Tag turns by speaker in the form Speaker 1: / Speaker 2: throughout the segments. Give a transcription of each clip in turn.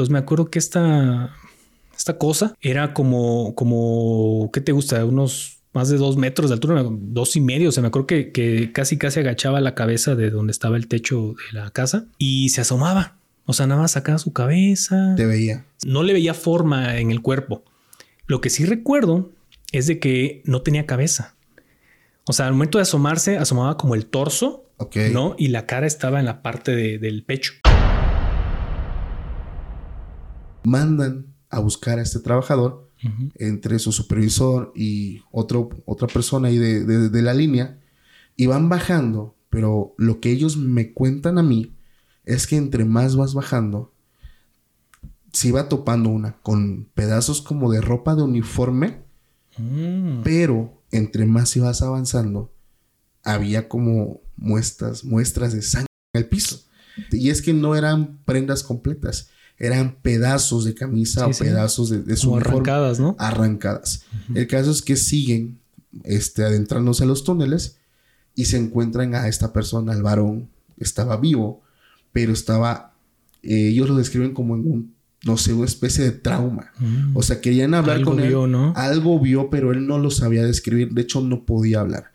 Speaker 1: Entonces me acuerdo que esta, esta cosa era como, como, ¿qué te gusta? Unos más de dos metros de altura, dos y medio. O sea, me acuerdo que, que casi casi agachaba la cabeza de donde estaba el techo de la casa y se asomaba. O sea, nada más sacaba su cabeza.
Speaker 2: Te veía.
Speaker 1: No le veía forma en el cuerpo. Lo que sí recuerdo es de que no tenía cabeza. O sea, al momento de asomarse, asomaba como el torso. ¿no? Y la cara estaba en la parte de- del pecho.
Speaker 2: Mandan a buscar a este trabajador entre su supervisor y otro, otra persona ahí de, de- de la línea y van bajando, pero lo que ellos me cuentan a mí es que entre más vas bajando, se iba topando una con pedazos como de ropa de uniforme,
Speaker 1: Mm.
Speaker 2: pero entre más ibas avanzando, había como muestras, muestras de sangre en el piso. Y es que no eran prendas completas, eran pedazos de camisa
Speaker 1: Sí,
Speaker 2: o
Speaker 1: sí.
Speaker 2: pedazos de, de su uniforme
Speaker 1: arrancadas, ¿no?
Speaker 2: arrancadas. El caso es que siguen este, adentrándose a los túneles y se encuentran a esta persona, al varón. Estaba vivo, pero estaba. eh, ellos lo describen como en un, no sé, una especie de trauma.
Speaker 1: Mm.
Speaker 2: O sea, querían hablar
Speaker 1: Algo
Speaker 2: con él.
Speaker 1: vio, ¿no?
Speaker 2: Algo vio, pero él no lo sabía describir. De hecho, no podía hablar.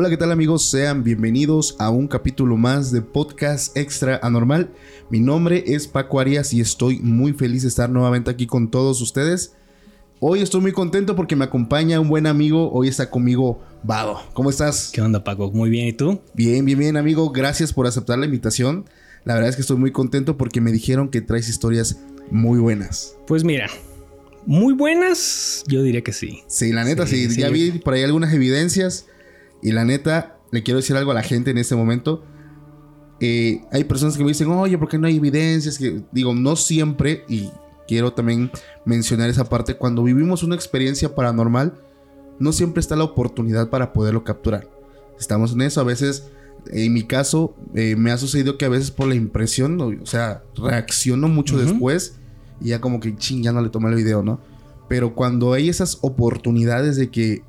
Speaker 2: Hola, ¿qué tal amigos? Sean bienvenidos a un capítulo más de Podcast Extra Anormal. Mi nombre es Paco Arias y estoy muy feliz de estar nuevamente aquí con todos ustedes. Hoy estoy muy contento porque me acompaña un buen amigo. Hoy está conmigo Vado. ¿Cómo estás?
Speaker 1: ¿Qué onda, Paco? Muy bien. ¿Y tú?
Speaker 2: Bien, bien, bien, amigo. Gracias por aceptar la invitación. La verdad es que estoy muy contento porque me dijeron que traes historias muy buenas.
Speaker 1: Pues mira, muy buenas, yo diría que sí.
Speaker 2: Sí, la neta, sí.
Speaker 1: Sí, sí.
Speaker 2: Ya vi por ahí algunas evidencias. Y la neta, le quiero decir algo a la gente en este momento. Eh, hay personas que me dicen, oye, ¿por qué no hay evidencias? Que digo, no siempre, y quiero también mencionar esa parte, cuando vivimos una experiencia paranormal, no siempre está la oportunidad para poderlo capturar. Estamos en eso, a veces, en mi caso, eh, me ha sucedido que a veces por la impresión, o, sea, reacciono mucho
Speaker 1: Ujú.
Speaker 2: después y ya como que, ching, ya no le tomé el video, ¿no? Pero cuando hay esas oportunidades de que,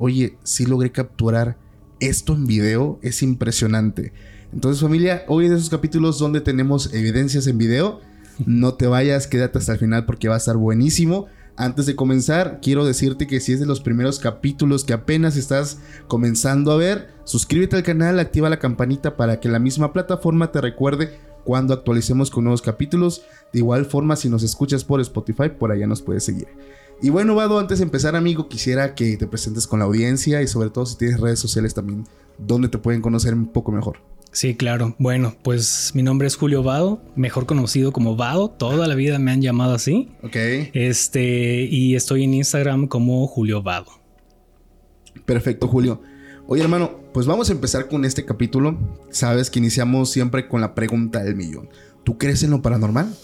Speaker 2: oye, sí logré capturar esto en video, es impresionante. Entonces familia, hoy de esos capítulos donde tenemos evidencias en video. No te vayas, quédate hasta el final porque va a estar buenísimo. Antes de comenzar, quiero decirte que si es de los primeros capítulos que apenas estás comenzando a ver, suscríbete al canal, activa la campanita para que la misma plataforma te recuerde cuando actualicemos con nuevos capítulos. De igual forma, si nos escuchas por Spotify, por allá nos puedes seguir. Y bueno, Vado, antes de empezar, amigo, quisiera que te presentes con la audiencia y sobre todo si tienes redes sociales también, donde te pueden conocer un poco mejor.
Speaker 1: Sí, claro. Bueno, pues mi nombre es Julio Vado, mejor conocido como Vado. Toda la vida me han llamado así.
Speaker 2: Ok.
Speaker 1: Este, y estoy en Instagram como Julio Vado.
Speaker 2: Perfecto, Julio. Oye, hermano, pues vamos a empezar con este capítulo. Sabes que iniciamos siempre con la pregunta del millón. ¿Tú crees en lo paranormal?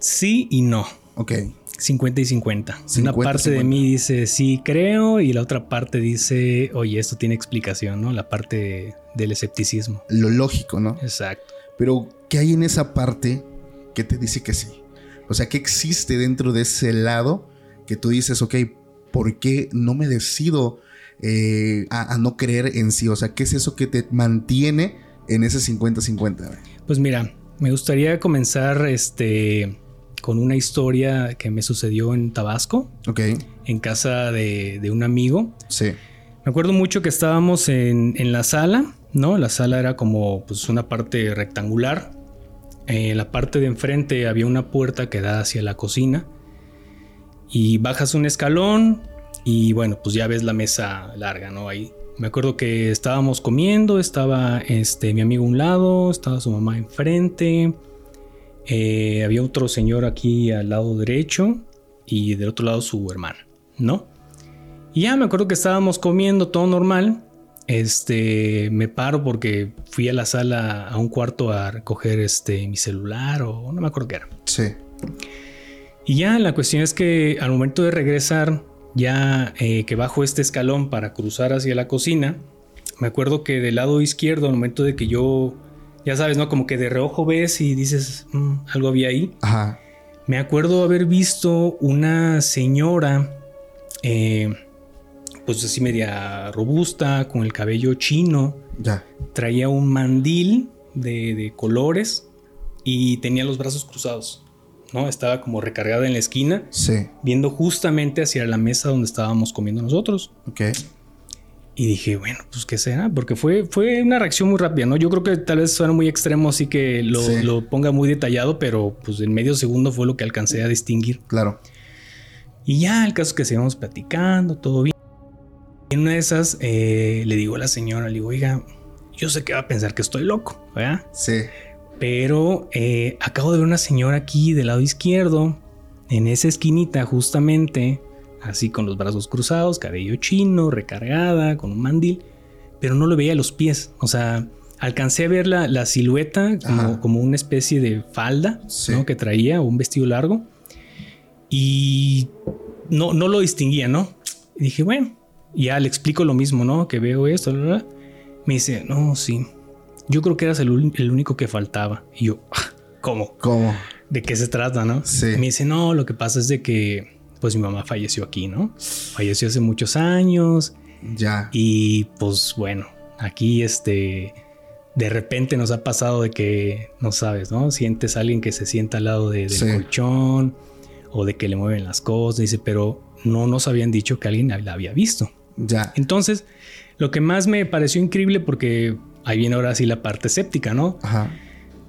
Speaker 1: Sí y no.
Speaker 2: Ok.
Speaker 1: 50 y 50. Una
Speaker 2: 50,
Speaker 1: parte de
Speaker 2: 50.
Speaker 1: mí dice sí creo y la otra parte dice, oye, esto tiene explicación, ¿no? La parte del escepticismo.
Speaker 2: Lo lógico, ¿no?
Speaker 1: Exacto.
Speaker 2: Pero, ¿qué hay en esa parte que te dice que sí? O sea, ¿qué existe dentro de ese lado que tú dices, ok, ¿por qué no me decido eh, a, a no creer en sí? O sea, ¿qué es eso que te mantiene en ese 50-50?
Speaker 1: Pues mira, me gustaría comenzar este con una historia que me sucedió en Tabasco,
Speaker 2: Ok,
Speaker 1: en casa de, de un amigo.
Speaker 2: sí.
Speaker 1: Me acuerdo mucho que estábamos en, en la sala, ¿no? La sala era como pues, una parte rectangular. En la parte de enfrente había una puerta que da hacia la cocina. Y bajas un escalón y bueno, pues ya ves la mesa larga, ¿no? Ahí. Me acuerdo que estábamos comiendo, estaba este, mi amigo a un lado, estaba su mamá enfrente. Eh, había otro señor aquí al lado derecho y del otro lado su hermana, ¿no? Y ya me acuerdo que estábamos comiendo todo normal. Este, me paro porque fui a la sala a un cuarto a recoger este mi celular o no me acuerdo qué era.
Speaker 2: Sí.
Speaker 1: Y ya la cuestión es que al momento de regresar, ya eh, que bajo este escalón para cruzar hacia la cocina, me acuerdo que del lado izquierdo, al momento de que yo, ya sabes, ¿no? Como que de reojo ves y dices, "Mm, algo había ahí.
Speaker 2: Ajá.
Speaker 1: Me acuerdo haber visto una señora, eh, pues así media robusta, con el cabello chino,
Speaker 2: Ya.
Speaker 1: traía un mandil de, de colores y tenía los brazos cruzados, ¿no? Estaba como recargada en la esquina,
Speaker 2: Sí.
Speaker 1: viendo justamente hacia la mesa donde estábamos comiendo nosotros.
Speaker 2: Ok.
Speaker 1: Y dije, bueno, pues qué será, porque fue, fue una reacción muy rápida, ¿no? Yo creo que tal vez suena muy extremo, así que lo,
Speaker 2: Sí.
Speaker 1: lo ponga muy detallado, pero pues en medio segundo fue lo que alcancé a distinguir.
Speaker 2: Claro.
Speaker 1: Y ya el caso es que seguimos platicando, todo bien. Y en una de esas eh, le digo a la señora, le digo, oiga, yo sé que va a pensar que estoy loco, ¿verdad?
Speaker 2: Sí.
Speaker 1: Pero eh, acabo de ver una señora aquí del lado izquierdo, en esa esquinita justamente, así con los brazos cruzados, cabello chino, recargada, con un mandil, pero no le veía los pies. O sea, alcancé a ver la, la silueta como, como una especie de falda
Speaker 2: Sí.
Speaker 1: ¿no? que traía, o un vestido largo, y no, no lo distinguía, ¿no? Y dije, bueno, ya le explico lo mismo, ¿no? Que veo esto, bla, bla, me dice, no, sí, yo creo que eras el, el único que faltaba. Y yo, "Ah, ¿cómo?
Speaker 2: ¿Cómo?
Speaker 1: ¿De qué se trata, no?
Speaker 2: Sí.
Speaker 1: Me dice, no, lo que pasa es de que, pues mi mamá falleció aquí, ¿no? Falleció hace muchos años
Speaker 2: Ya.
Speaker 1: y pues bueno, aquí este, de repente nos ha pasado de que, no sabes, ¿no? Sientes a alguien que se sienta al lado de- del
Speaker 2: Sí.
Speaker 1: colchón o de que le mueven las cosas, dice, pero no nos habían dicho que alguien la había visto.
Speaker 2: Ya.
Speaker 1: Entonces, lo que más me pareció increíble porque ahí viene ahora sí la parte escéptica, ¿no?
Speaker 2: Ajá.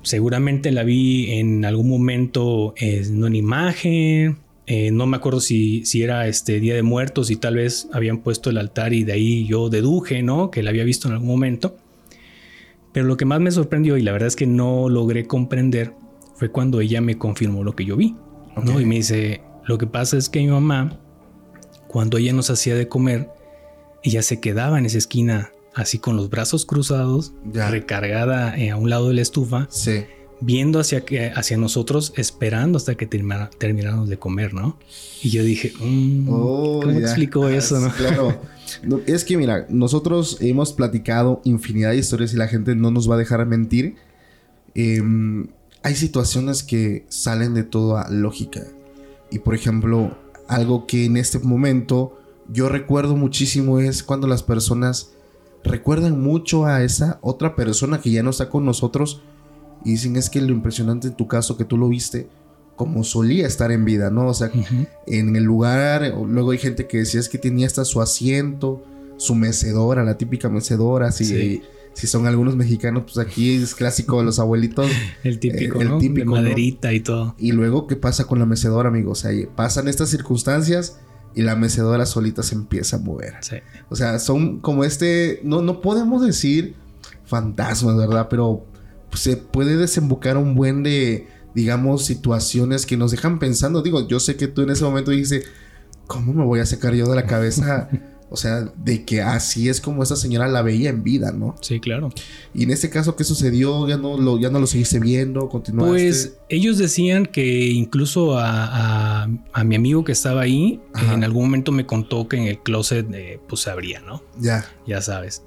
Speaker 1: Seguramente la vi en algún momento eh, en una imagen. Eh, no me acuerdo si, si era este Día de Muertos y tal vez habían puesto el altar y de ahí yo deduje, ¿no? Que la había visto en algún momento. Pero lo que más me sorprendió y la verdad es que no logré comprender fue cuando ella me confirmó lo que yo vi, ¿no? Y me dice, lo que pasa es que mi mamá, cuando ella nos hacía de comer, ella se quedaba en esa esquina así con los brazos cruzados,
Speaker 2: Ya.
Speaker 1: recargada eh, a un lado de la estufa,
Speaker 2: Sí.
Speaker 1: Viendo hacia, que, hacia nosotros, esperando hasta que termina- termináramos de comer, ¿no? Y yo dije, mm,
Speaker 2: Oh,
Speaker 1: ¿cómo
Speaker 2: ya.
Speaker 1: explicó
Speaker 2: Ah,
Speaker 1: eso, no?
Speaker 2: Claro. No, es que mira, nosotros hemos platicado infinidad de historias y la gente no nos va a dejar mentir. Em, hay situaciones que salen de toda lógica. Y por ejemplo, algo que en este momento yo recuerdo muchísimo es cuando las personas recuerdan mucho a esa otra persona que ya no está con nosotros y dicen es que lo impresionante en tu caso que tú lo viste como solía estar en vida, ¿no? O sea,
Speaker 1: Ujú.
Speaker 2: en el lugar. Luego hay gente que decía es que tenía hasta su asiento, su mecedora, la típica mecedora. Si,
Speaker 1: Sí.
Speaker 2: si son algunos mexicanos, pues aquí es clásico de los abuelitos.
Speaker 1: El típico,
Speaker 2: el
Speaker 1: ¿no?
Speaker 2: típico,
Speaker 1: de
Speaker 2: ¿no?
Speaker 1: maderita y todo.
Speaker 2: Y luego, ¿qué pasa con la mecedora, amigos? O sea, pasan estas circunstancias y la mecedora solita se empieza a mover.
Speaker 1: Sí.
Speaker 2: O sea, son como este. No, no podemos decir fantasmas, ¿verdad? Pero pues, se puede desembocar un buen de, digamos, situaciones que nos dejan pensando. Digo, yo sé que tú en ese momento dijiste, ¿cómo me voy a sacar yo de la cabeza? O sea, de que así es como esta señora la veía en vida, ¿no?
Speaker 1: Sí, claro.
Speaker 2: Y en este caso, ¿qué sucedió? ¿Ya no lo, ya no lo seguiste viendo? ¿Continuaste?
Speaker 1: Pues ellos decían que incluso a, a- a mi amigo que estaba ahí,
Speaker 2: Ajá.
Speaker 1: en algún momento me contó que en el closet eh, pues se abría, ¿no?
Speaker 2: Ya.
Speaker 1: Ya sabes.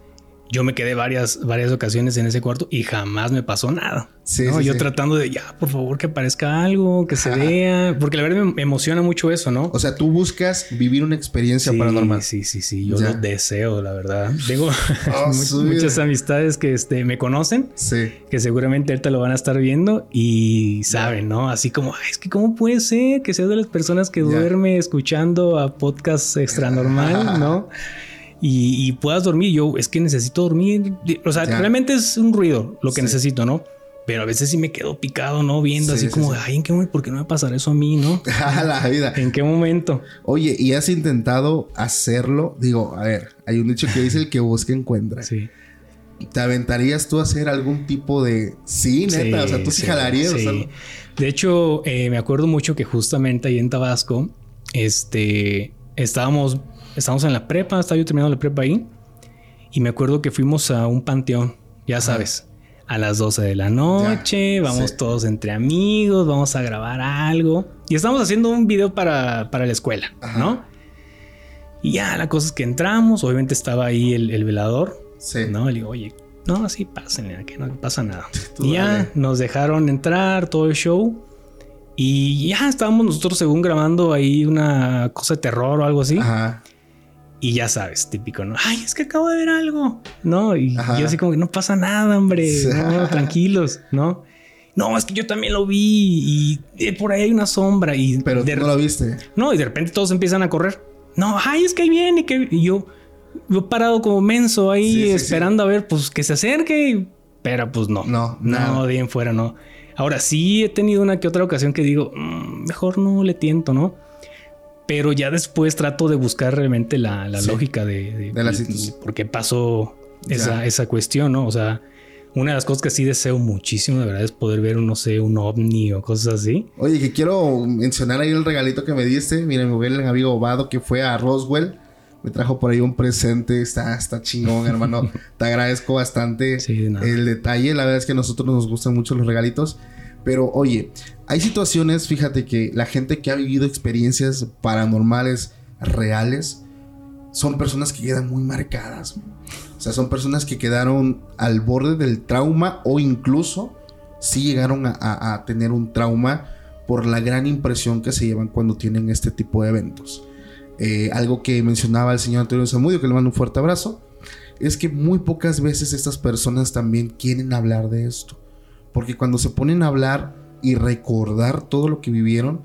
Speaker 1: Yo me quedé varias, varias ocasiones en ese cuarto y jamás me pasó nada.
Speaker 2: Sí,
Speaker 1: ¿no?
Speaker 2: sí,
Speaker 1: Yo
Speaker 2: sí.
Speaker 1: tratando de ya, por favor, que aparezca algo, que se
Speaker 2: Ajá.
Speaker 1: vea, porque la verdad me, emociona mucho eso, ¿no?
Speaker 2: O sea, tú buscas vivir una experiencia
Speaker 1: sí,
Speaker 2: paranormal.
Speaker 1: Sí, sí, sí, yo
Speaker 2: Ya.
Speaker 1: lo deseo, la verdad. Tengo
Speaker 2: Oh, sí.
Speaker 1: muchas amistades que este, me conocen, que seguramente ahorita lo van a estar viendo y saben, ¿no? Así como, "Ay, es que cómo puede ser que seas de las personas que
Speaker 2: Ya.
Speaker 1: duerme escuchando a podcast extra normal, ¿no? Y, y puedas dormir. Yo es que necesito dormir. O sea,
Speaker 2: Ya.
Speaker 1: realmente es un ruido lo que
Speaker 2: Sí.
Speaker 1: necesito, ¿no? Pero a veces sí me quedo picado, ¿no? Viendo
Speaker 2: Sí,
Speaker 1: así
Speaker 2: sí,
Speaker 1: como,
Speaker 2: sí.
Speaker 1: ay, ¿en qué momento? ¿Por qué no me pasará eso a mí, no?
Speaker 2: A la vida.
Speaker 1: ¿En qué momento?
Speaker 2: Oye, ¿y has intentado hacerlo? Digo, a ver, hay un dicho que dice el que busca encuentra.
Speaker 1: Sí.
Speaker 2: ¿Te aventarías tú a hacer algún tipo de... Sí, neta, o sea, tú sí, jalarías. o sea,
Speaker 1: sí. De hecho, eh, me acuerdo mucho que justamente ahí en Tabasco, este, estábamos, estábamos en la prepa, estaba yo terminando la prepa ahí, y me acuerdo que fuimos a un panteón, ya sabes, a las 12 de la noche, vamos
Speaker 2: sí.
Speaker 1: todos entre amigos, vamos a grabar algo, y estamos haciendo un video para, para la escuela,
Speaker 2: Ajá.
Speaker 1: ¿no? Y ya, la cosa es que entramos, obviamente estaba ahí el, el velador,
Speaker 2: Sí.
Speaker 1: ¿no? Le digo, oye, no, sí, pásenle, que no pasa nada. Y ya
Speaker 2: dale.
Speaker 1: nos dejaron entrar, todo el show. Y ya estábamos nosotros según grabando ahí una cosa de terror o algo así.
Speaker 2: Ajá.
Speaker 1: Y ya sabes, típico, ¿no? Ay, es que acabo de ver algo, ¿no? Y
Speaker 2: Ajá.
Speaker 1: yo así como que no pasa nada, hombre, no, tranquilos, ¿no? No, es que yo también lo vi y eh, por ahí hay una sombra y
Speaker 2: Pero
Speaker 1: de,
Speaker 2: tú no lo viste.
Speaker 1: no, y de repente todos empiezan a correr. No, ay, es que ahí viene, que y yo, yo parado como menso ahí
Speaker 2: Sí, sí,
Speaker 1: esperando a ver, pues que se acerque, pero pues no,
Speaker 2: No,
Speaker 1: no,
Speaker 2: nada.
Speaker 1: bien fuera, no. Ahora sí he tenido una que otra ocasión que digo, "Mm, mejor no le tiento, ¿no? Pero ya después trato de buscar realmente la, la
Speaker 2: Sí.
Speaker 1: lógica de, de- por qué pasó esa, esa cuestión, ¿no? O sea, una de las cosas que sí deseo muchísimo, de verdad, es poder ver, no sé, un ovni o cosas así.
Speaker 2: Oye, que quiero mencionar ahí el regalito que me diste. Mira, mi buen amigo Obado que fue a Roswell. Me trajo por ahí un presente. Está, está chingón, hermano. Te agradezco bastante
Speaker 1: Sí,
Speaker 2: el detalle. La verdad es que a nosotros nos gustan mucho los regalitos. Pero oye, hay situaciones, fíjate que la gente que ha vivido experiencias paranormales reales son personas que quedan muy marcadas. O sea, son personas que quedaron al borde del trauma o incluso sí llegaron a, tener un trauma por la gran impresión que se llevan cuando tienen este tipo de eventos. Eh, algo que mencionaba el señor Antonio Zamudio, que le mando un fuerte abrazo, es que muy pocas veces estas personas también quieren hablar de esto. Porque cuando se ponen a hablar y recordar todo lo que vivieron,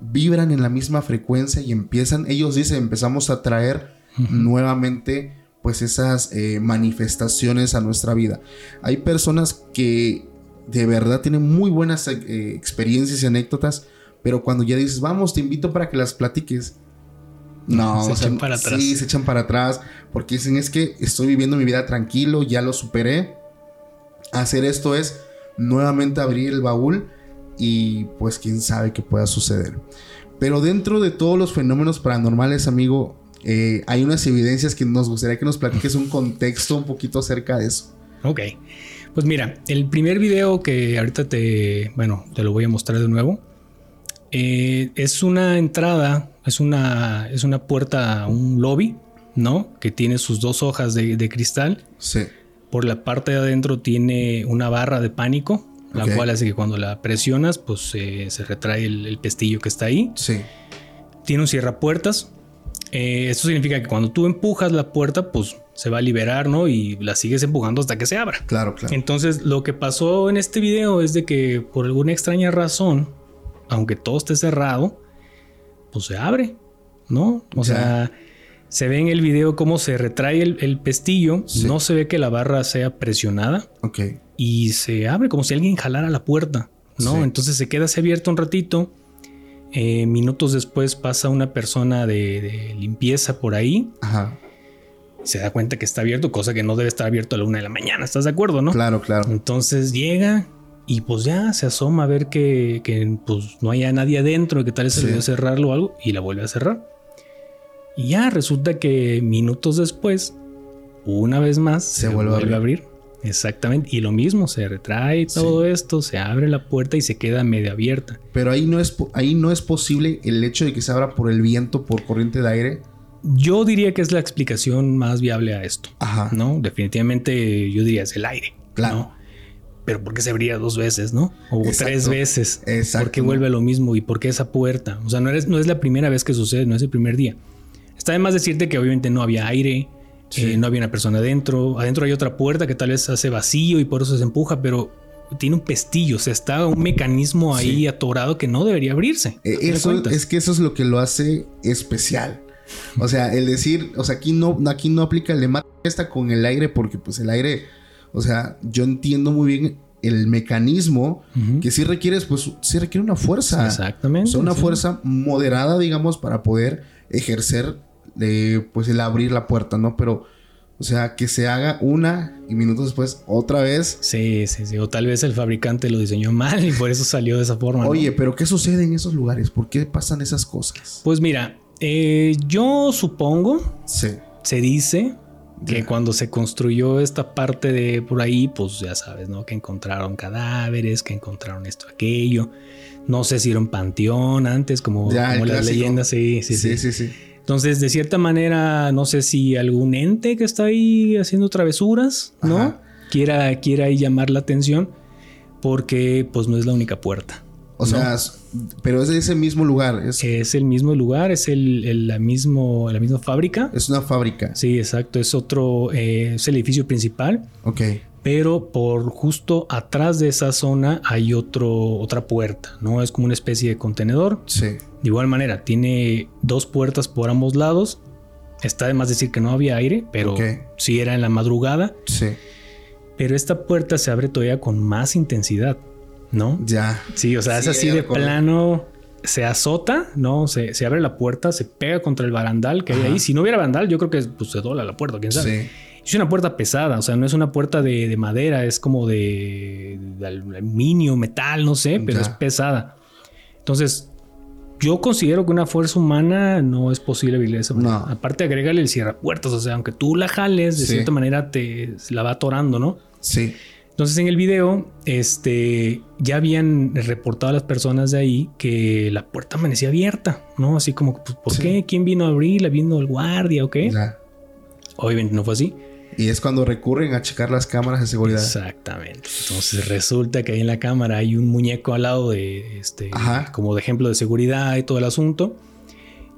Speaker 2: vibran en la misma frecuencia y empiezan, ellos dicen, empezamos a traer nuevamente pues esas eh, manifestaciones a nuestra vida. Hay personas que de verdad tienen muy buenas eh, experiencias y anécdotas, pero cuando ya dices, vamos, te invito para que las platiques. No,
Speaker 1: Se
Speaker 2: o sea,
Speaker 1: echan para atrás.
Speaker 2: Sí, se echan para atrás porque dicen es que estoy viviendo mi vida tranquilo, ya lo superé. Hacer esto es nuevamente abrir el baúl y pues quién sabe qué pueda suceder. Pero dentro de todos los fenómenos paranormales, amigo, eh, hay unas evidencias que nos gustaría que nos platiques un contexto un poquito acerca de eso.
Speaker 1: Ok. Pues mira, el primer video que ahorita te, bueno, te lo voy a mostrar de nuevo. eh, es una entrada, es una, es una puerta un lobby, ¿no? Que tiene sus dos hojas de, de cristal.
Speaker 2: Sí.
Speaker 1: Por la parte de adentro tiene una barra de pánico, la cual hace que cuando la presionas, pues eh, se retrae el, el pestillo que está ahí.
Speaker 2: Sí.
Speaker 1: Tiene un cierrapuertas. Eh, esto significa que cuando tú empujas la puerta, pues se va a liberar, ¿no? Y la sigues empujando hasta que se abra.
Speaker 2: Claro, claro.
Speaker 1: Entonces, lo que pasó en este video es de que por alguna extraña razón, aunque todo esté cerrado, pues se abre, ¿no? O sea, se ve en el video cómo se retrae el, el pestillo,
Speaker 2: Sí.
Speaker 1: no se ve que la barra sea presionada
Speaker 2: Ok.
Speaker 1: y se abre como si alguien jalara la puerta, ¿no?
Speaker 2: Sí.
Speaker 1: Entonces se queda así abierto un ratito. eh, minutos después pasa una persona de, de limpieza por ahí.
Speaker 2: Ajá.
Speaker 1: Se da cuenta que está abierto, cosa que no debe estar abierto a la una de la mañana. ¿Estás de acuerdo, no?
Speaker 2: Claro, claro.
Speaker 1: Entonces llega y pues ya se asoma a ver que, que, pues no haya nadie adentro, que tal vez se
Speaker 2: Sí.
Speaker 1: cerrarlo o algo y la vuelve a cerrar. Y ya resulta que minutos después, una vez más,
Speaker 2: Se vuelve a
Speaker 1: a abrir. Exactamente. Y lo mismo, se retrae todo esto, se abre la puerta y se queda medio abierta.
Speaker 2: Pero ahí no, es, ahí no es posible el hecho de que se abra por el viento, por corriente de aire.
Speaker 1: Yo diría que es la explicación más viable a esto.
Speaker 2: Ajá.
Speaker 1: ¿No? Definitivamente yo diría es el aire.
Speaker 2: Claro.
Speaker 1: ¿no? Pero ¿por qué se abría dos veces, no? O
Speaker 2: Exacto.
Speaker 1: tres veces.
Speaker 2: Exacto.
Speaker 1: ¿Por qué vuelve a lo mismo? ¿Y por qué esa puerta? O sea, no, eres, no es la primera vez que sucede, no es el primer día. Está de más decirte que obviamente no había aire,
Speaker 2: Sí.
Speaker 1: eh, no había una persona adentro. Adentro hay otra puerta que tal vez hace vacío y por eso se empuja, pero tiene un pestillo, o sea, está un mecanismo ahí
Speaker 2: Sí.
Speaker 1: atorado que no debería abrirse.
Speaker 2: Eh, Eso es que eso es lo que lo hace especial. O sea, el decir, o sea, aquí no, aquí no aplica el de mata esta con el aire, porque pues el aire, o sea, yo entiendo muy bien el mecanismo que sí requieres, pues sí requiere una fuerza.
Speaker 1: Exactamente.
Speaker 2: O sea, una
Speaker 1: sí.
Speaker 2: fuerza moderada, digamos, para poder ejercer, eh, pues el abrir la puerta, ¿no? Pero, o sea, que se haga una y minutos después otra vez.
Speaker 1: Sí, sí, sí. O tal vez el fabricante lo diseñó mal y por eso salió de esa forma. ¿no?
Speaker 2: Oye, pero ¿qué sucede en esos lugares? ¿Por qué pasan esas cosas?
Speaker 1: Pues mira, eh, yo supongo,
Speaker 2: Sí.
Speaker 1: se dice que cuando se construyó esta parte de por ahí, pues ya sabes, ¿no? Que encontraron cadáveres, que encontraron esto, aquello. No sé si era un panteón antes, como,
Speaker 2: el
Speaker 1: como las leyendas, sí, sí, sí.
Speaker 2: sí, sí.
Speaker 1: Entonces, de cierta manera, no sé si algún ente que está ahí haciendo travesuras, ¿no?
Speaker 2: Ajá.
Speaker 1: Quiera, quiera ahí llamar la atención, porque pues no es la única puerta.
Speaker 2: O sea, pero es de ese mismo lugar. Es,
Speaker 1: Es el mismo lugar, es el, el- la, mismo, la misma fábrica.
Speaker 2: es una fábrica.
Speaker 1: Sí, exacto, es otro, eh, es el edificio principal,
Speaker 2: Ok.
Speaker 1: Pero por justo atrás de esa zona hay otro, otra puerta, ¿no? Es como una especie de contenedor.
Speaker 2: Sí.
Speaker 1: De igual manera, tiene dos puertas por ambos lados. Está de más decir que no había aire, pero
Speaker 2: Ok.
Speaker 1: sí era en la madrugada.
Speaker 2: Sí.
Speaker 1: Pero esta puerta se abre todavía con más intensidad, ¿no?
Speaker 2: Ya.
Speaker 1: Sí, o sea, es
Speaker 2: Sí,
Speaker 1: así de plano. Se azota, ¿no? Se, se abre la puerta, se pega contra el barandal que hay ahí. Si no hubiera barandal, yo creo que pues, se dobla la puerta, quién sabe.
Speaker 2: Sí.
Speaker 1: Es una puerta pesada, o sea, no es una puerta de, de madera, es como de, de aluminio, metal, no sé, pero
Speaker 2: Ya.
Speaker 1: es pesada. Entonces, yo considero que una fuerza humana no es posible abrirle esa
Speaker 2: No.
Speaker 1: puerta. Aparte, agrégale el cierrapuertas, o sea, aunque tú la jales, de
Speaker 2: Sí.
Speaker 1: cierta manera te la va atorando, ¿no?
Speaker 2: Sí.
Speaker 1: Entonces en el video, este, ya habían reportado a las personas de ahí que la puerta amanecía abierta, ¿no? Así como, pues, ¿por
Speaker 2: Sí.
Speaker 1: qué? ¿Quién vino a abrirla? ¿Vino el guardia o qué? Obviamente no fue así.
Speaker 2: Y es cuando recurren a checar las cámaras de seguridad.
Speaker 1: Exactamente. Entonces resulta que ahí en la cámara hay un muñeco al lado de este,
Speaker 2: Ajá.
Speaker 1: como de ejemplo de seguridad y todo el asunto.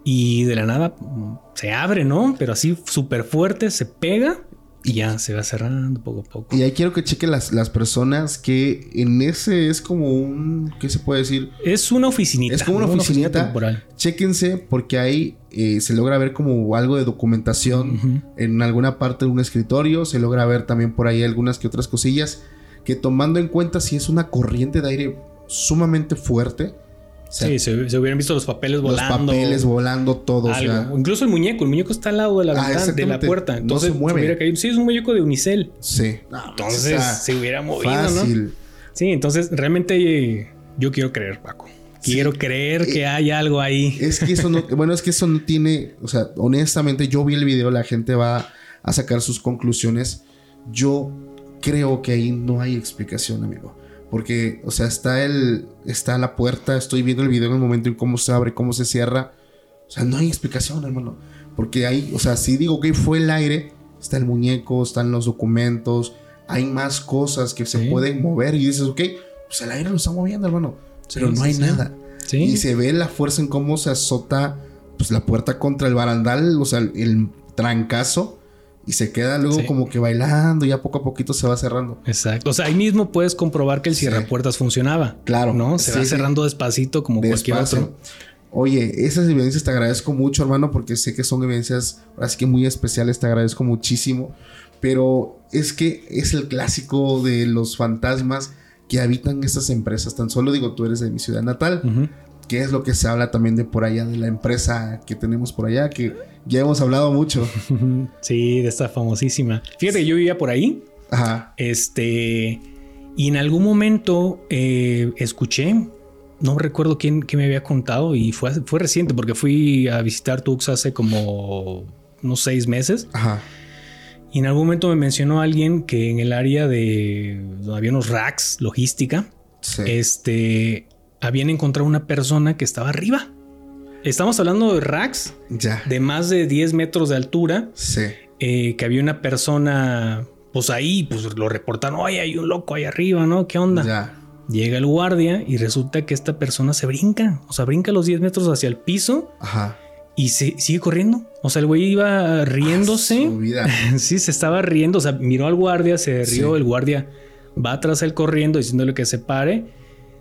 Speaker 1: Y de la nada mm, se abre, ¿no? Pero así súper fuerte, se pega y ya se va cerrando poco a poco.
Speaker 2: Y ahí quiero que chequen las, las personas que en ese es como un. ¿Qué se puede decir?
Speaker 1: Es una oficinita.
Speaker 2: Es como una
Speaker 1: ¿no?
Speaker 2: oficinita.
Speaker 1: temporal.
Speaker 2: Chéquense porque ahí eh, se logra ver como algo de documentación
Speaker 1: Ujú.
Speaker 2: en alguna parte de un escritorio. Se logra ver también por ahí algunas que otras cosillas. Que tomando en cuenta si es una corriente de aire sumamente fuerte. Sea,
Speaker 1: Sí, se, se hubieran visto los papeles
Speaker 2: los
Speaker 1: volando.
Speaker 2: papeles volando, todo. o
Speaker 1: algo.
Speaker 2: sea,
Speaker 1: Incluso el muñeco. El muñeco está al lado de la,
Speaker 2: Ah,
Speaker 1: ventana, de la puerta.
Speaker 2: No
Speaker 1: Entonces
Speaker 2: se mueve.
Speaker 1: caído. Sí, es un muñeco de unicel.
Speaker 2: sí.
Speaker 1: Entonces
Speaker 2: O sea,
Speaker 1: se hubiera movido, ¿no? Sí, entonces realmente eh, yo quiero creer, Paco. Quiero creer
Speaker 2: Eh,
Speaker 1: que hay algo ahí.
Speaker 2: Es que eso no, bueno, es que eso no tiene, o sea, honestamente, yo vi el video, la gente va a sacar sus conclusiones. Yo creo que ahí no hay explicación, amigo. Porque, o sea, está el, está la puerta, estoy viendo el video en el momento en cómo se abre, cómo se cierra. O sea, no hay explicación, hermano. Porque ahí, o sea, si digo que fue el aire, está el muñeco, están los documentos, hay más cosas que se
Speaker 1: Sí.
Speaker 2: pueden mover y dices, ok, pues el aire lo está moviendo, hermano. Pero
Speaker 1: Sí,
Speaker 2: no
Speaker 1: sí,
Speaker 2: hay
Speaker 1: sí.
Speaker 2: nada.
Speaker 1: Sí.
Speaker 2: Y se ve la fuerza en cómo se azota pues, la puerta contra el barandal, o sea, el, el trancazo. Y se queda luego
Speaker 1: Sí.
Speaker 2: como que bailando, y ya poco a poquito se va cerrando.
Speaker 1: Exacto. O sea, ahí mismo puedes comprobar que el
Speaker 2: Sí.
Speaker 1: cierrapuertas funcionaba.
Speaker 2: Claro.
Speaker 1: ¿No? Se
Speaker 2: Sí,
Speaker 1: va
Speaker 2: sí.
Speaker 1: cerrando despacito como cualquier
Speaker 2: Despacio.
Speaker 1: otro.
Speaker 2: Oye, esas evidencias te agradezco mucho, hermano, porque sé que son evidencias, así que muy especiales, te agradezco muchísimo. Pero es que es el clásico de los fantasmas que habitan estas empresas. Tan solo digo, tú eres de mi ciudad natal. Que es lo que se habla también de por allá, de la empresa que tenemos por allá, que ya hemos hablado mucho.
Speaker 1: Sí, de esta famosísima. Fíjate, que yo vivía por ahí.
Speaker 2: Ajá.
Speaker 1: Este. Y en algún momento eh, escuché, no recuerdo quién, quién me había contado, y fue, fue reciente porque fui a visitar Tux hace como unos seis meses.
Speaker 2: Ajá.
Speaker 1: Y en algún momento me mencionó alguien que en el área de donde había unos racks, logística,
Speaker 2: Sí.
Speaker 1: este, habían encontrado una persona que estaba arriba. Estamos hablando de racks
Speaker 2: ya.
Speaker 1: de más de 10 metros de altura,
Speaker 2: Sí.
Speaker 1: eh, que había una persona, pues ahí, pues lo reportaron, oye, hay un loco ahí arriba, ¿no? ¿Qué onda?
Speaker 2: Ya.
Speaker 1: Llega el guardia y resulta que esta persona se brinca, o sea, brinca los 10 metros hacia el piso
Speaker 2: Ajá.
Speaker 1: y se sigue corriendo. O sea, el güey iba riéndose.
Speaker 2: Ah, Su vida.
Speaker 1: Sí, se estaba riendo, o sea, miró al guardia, se rió,
Speaker 2: Sí.
Speaker 1: el guardia va atrás él corriendo diciéndole que se pare,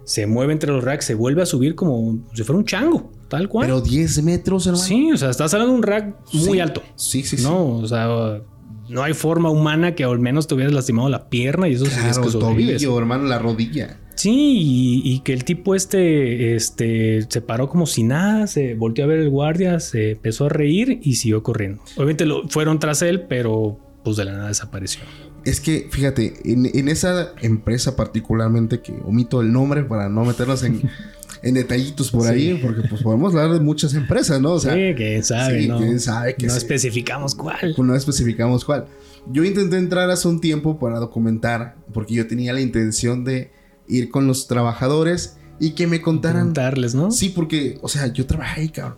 Speaker 1: se mueve entre los racks, se vuelve a subir como si fuera un chango, tal cual.
Speaker 2: Pero 10 metros, hermano.
Speaker 1: sí, o sea, estás hablando de un rack muy
Speaker 2: Sí.
Speaker 1: alto.
Speaker 2: Sí, sí, sí.
Speaker 1: No, o sea, no hay forma humana que al menos te hubieras lastimado la pierna y eso sí es
Speaker 2: Claro,
Speaker 1: que
Speaker 2: el
Speaker 1: sobrevives.
Speaker 2: tobillo, hermano, la rodilla.
Speaker 1: Sí, y, y que el tipo este, este, se paró como si nada, se volteó a ver el guardia, se empezó a reír y siguió corriendo. Obviamente lo, fueron tras él, pero pues de la nada desapareció.
Speaker 2: Es que, fíjate, en, en esa empresa particularmente, que omito el nombre para no meternos en, en detallitos por
Speaker 1: Sí.
Speaker 2: ahí, porque pues podemos hablar de muchas empresas, ¿no? O sea,
Speaker 1: sí, quién sabe,
Speaker 2: sí,
Speaker 1: ¿no?
Speaker 2: quién sabe que
Speaker 1: no
Speaker 2: sí.
Speaker 1: especificamos cuál.
Speaker 2: no especificamos cuál. Yo intenté entrar hace un tiempo para documentar, porque yo tenía la intención de ir con los trabajadores y que me contaran.
Speaker 1: Preguntarles, ¿no?
Speaker 2: Sí, porque, o sea, yo trabajé ahí, cabrón.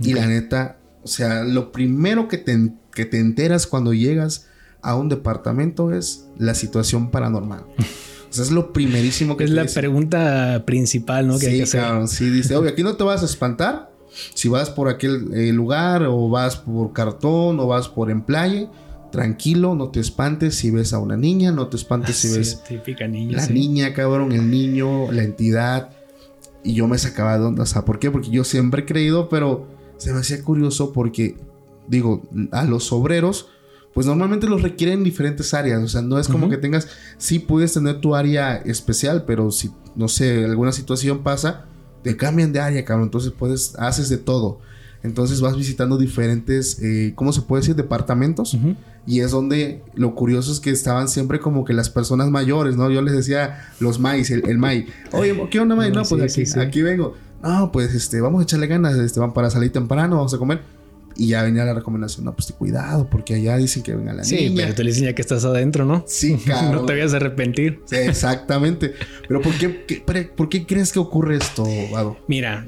Speaker 2: Y la neta, o sea, lo primero que te, que te enteras cuando llegas a un departamento es la situación paranormal. O sea, es lo primerísimo que
Speaker 1: Es
Speaker 2: te
Speaker 1: la
Speaker 2: dicen.
Speaker 1: pregunta principal, ¿no? Que hay
Speaker 2: Sí,
Speaker 1: que hacer.
Speaker 2: cabrón, sí, dice, oye, aquí no te vas a espantar. Si vas por aquel eh, lugar o vas por cartón o vas por en playa, tranquilo, no te espantes si ves a una niña, no te espantes si
Speaker 1: Sí,
Speaker 2: ves
Speaker 1: típica niña.
Speaker 2: la
Speaker 1: sí.
Speaker 2: niña, cabrón, el niño, la entidad. Y yo me sacaba de onda. O sea, ¿por qué? Porque yo siempre he creído, pero se me hacía curioso porque, digo, a los obreros, pues normalmente los requieren en diferentes áreas. O sea, no es como que tengas, sí puedes tener tu área especial, pero si, no sé, alguna situación pasa, te cambian de área, cabrón. Entonces puedes, haces de todo. Entonces vas visitando diferentes, eh, ¿cómo se puede decir? Departamentos. Y es donde lo curioso es que estaban siempre como que las personas mayores, ¿no? Yo les decía los maíz, el, el maíz. Oye, ¿qué onda, maíz? No, pues
Speaker 1: Sí,
Speaker 2: aquí,
Speaker 1: sí, sí.
Speaker 2: aquí vengo. No, pues este, vamos a echarle ganas, este, van para salir temprano, vamos a comer. Y ya venía la recomendación, no, pues ten cuidado, porque allá dicen que venga la
Speaker 1: Sí,
Speaker 2: niña.
Speaker 1: pero te dicen ya que estás adentro, ¿no?
Speaker 2: Sí, cabrón.
Speaker 1: no te vayas a arrepentir.
Speaker 2: Sí, exactamente. Pero ¿por qué, ¿por qué crees que ocurre esto, Vado?
Speaker 1: Mira,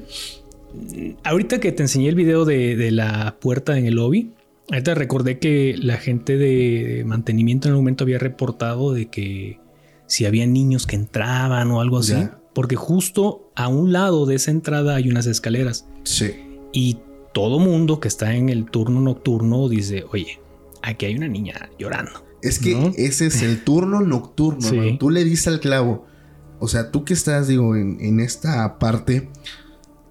Speaker 1: ahorita que te enseñé el video de, de la puerta en el lobby, ahorita recordé que la gente de mantenimiento en el momento había reportado de que si había niños que entraban o algo así,
Speaker 2: Ya.
Speaker 1: porque justo a un lado de esa entrada hay unas escaleras
Speaker 2: Sí.
Speaker 1: y todo mundo que está en el turno nocturno dice, oye, aquí hay una niña llorando.
Speaker 2: Es que
Speaker 1: ¿No?
Speaker 2: ese es el turno nocturno,
Speaker 1: Sí.
Speaker 2: Tú le diste al clavo. O sea, tú que estás, digo, en, en esta parte,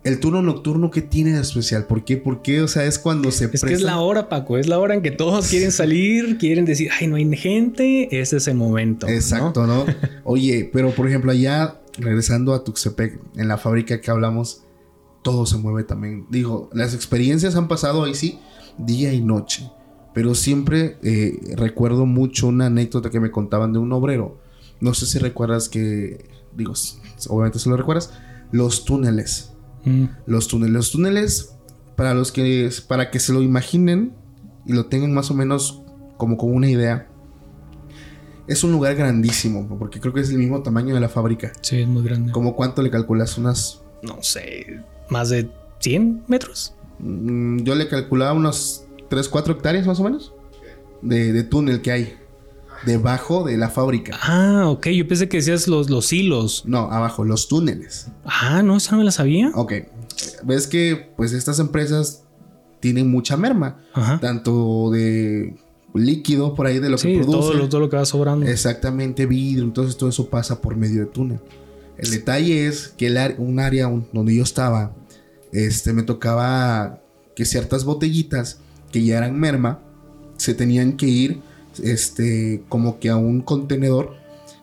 Speaker 2: el turno nocturno, ¿qué tiene de especial? ¿Por qué? ¿Por qué? O sea, es cuando se
Speaker 1: Es que es
Speaker 2: presta-
Speaker 1: la hora, Paco, es la hora en que todos quieren salir, quieren decir, ay, no hay gente, ese es el momento. ¿no?
Speaker 2: Exacto, ¿no? Oye, pero por ejemplo, allá, regresando a Tuxtepec, en la fábrica que hablamos, todo se mueve también. Digo, las experiencias han pasado ahí sí, día y noche. Pero siempre eh, recuerdo mucho una anécdota que me contaban de un obrero. No sé si recuerdas que, digo, obviamente se lo recuerdas, los túneles.
Speaker 1: Mm.
Speaker 2: Los túneles. Los túneles, para los que, para que se lo imaginen y lo tengan más o menos como con una idea, es un lugar grandísimo, porque creo que es el mismo tamaño de la fábrica.
Speaker 1: Sí, es muy grande.
Speaker 2: ¿Cómo cuánto le calculas? Unas.
Speaker 1: No sé, más de 100 metros.
Speaker 2: mm, yo le calculaba unos 3, 4 hectáreas más o menos de, de túnel que hay debajo de la fábrica.
Speaker 1: Ah, ok, yo pensé que decías los, los hilos.
Speaker 2: No, abajo, los túneles.
Speaker 1: Ah, no, esa no me la sabía.
Speaker 2: Ok. Ves que pues estas empresas tienen mucha merma.
Speaker 1: Ajá.
Speaker 2: Tanto de líquido por ahí de lo que
Speaker 1: Sí, todo lo, todo lo que va sobrando.
Speaker 2: Exactamente, vidrio. Entonces todo eso pasa por medio de túnel. El detalle es que el un área donde yo estaba, este, me tocaba que ciertas botellitas que ya eran merma, se tenían que ir, este, como que a un contenedor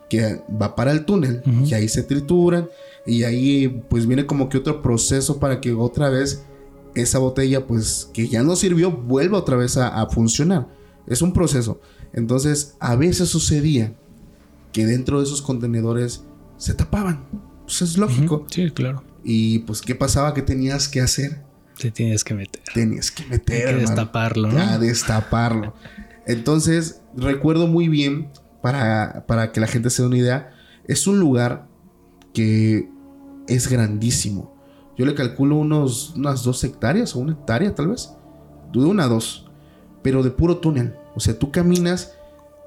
Speaker 2: que va para el túnel y ahí se trituran y ahí pues viene como que otro proceso para que otra vez esa botella pues que ya no sirvió vuelva otra vez a, a funcionar. Es un proceso. Entonces a veces sucedía que dentro de esos contenedores se tapaban. Pues es lógico.
Speaker 1: Sí, claro.
Speaker 2: Y pues ¿qué pasaba? ¿Qué tenías que hacer?
Speaker 1: Te tienes que meter.
Speaker 2: Tenías que
Speaker 1: Hay
Speaker 2: meter.
Speaker 1: que
Speaker 2: hermano.
Speaker 1: destaparlo, ¿no?
Speaker 2: A destaparlo. Entonces, recuerdo muy bien, para, para que la gente se dé una idea, es un lugar que es grandísimo. Yo le calculo unos, unas dos hectáreas o una hectárea tal vez. De una a dos. Pero de puro túnel. O sea, tú caminas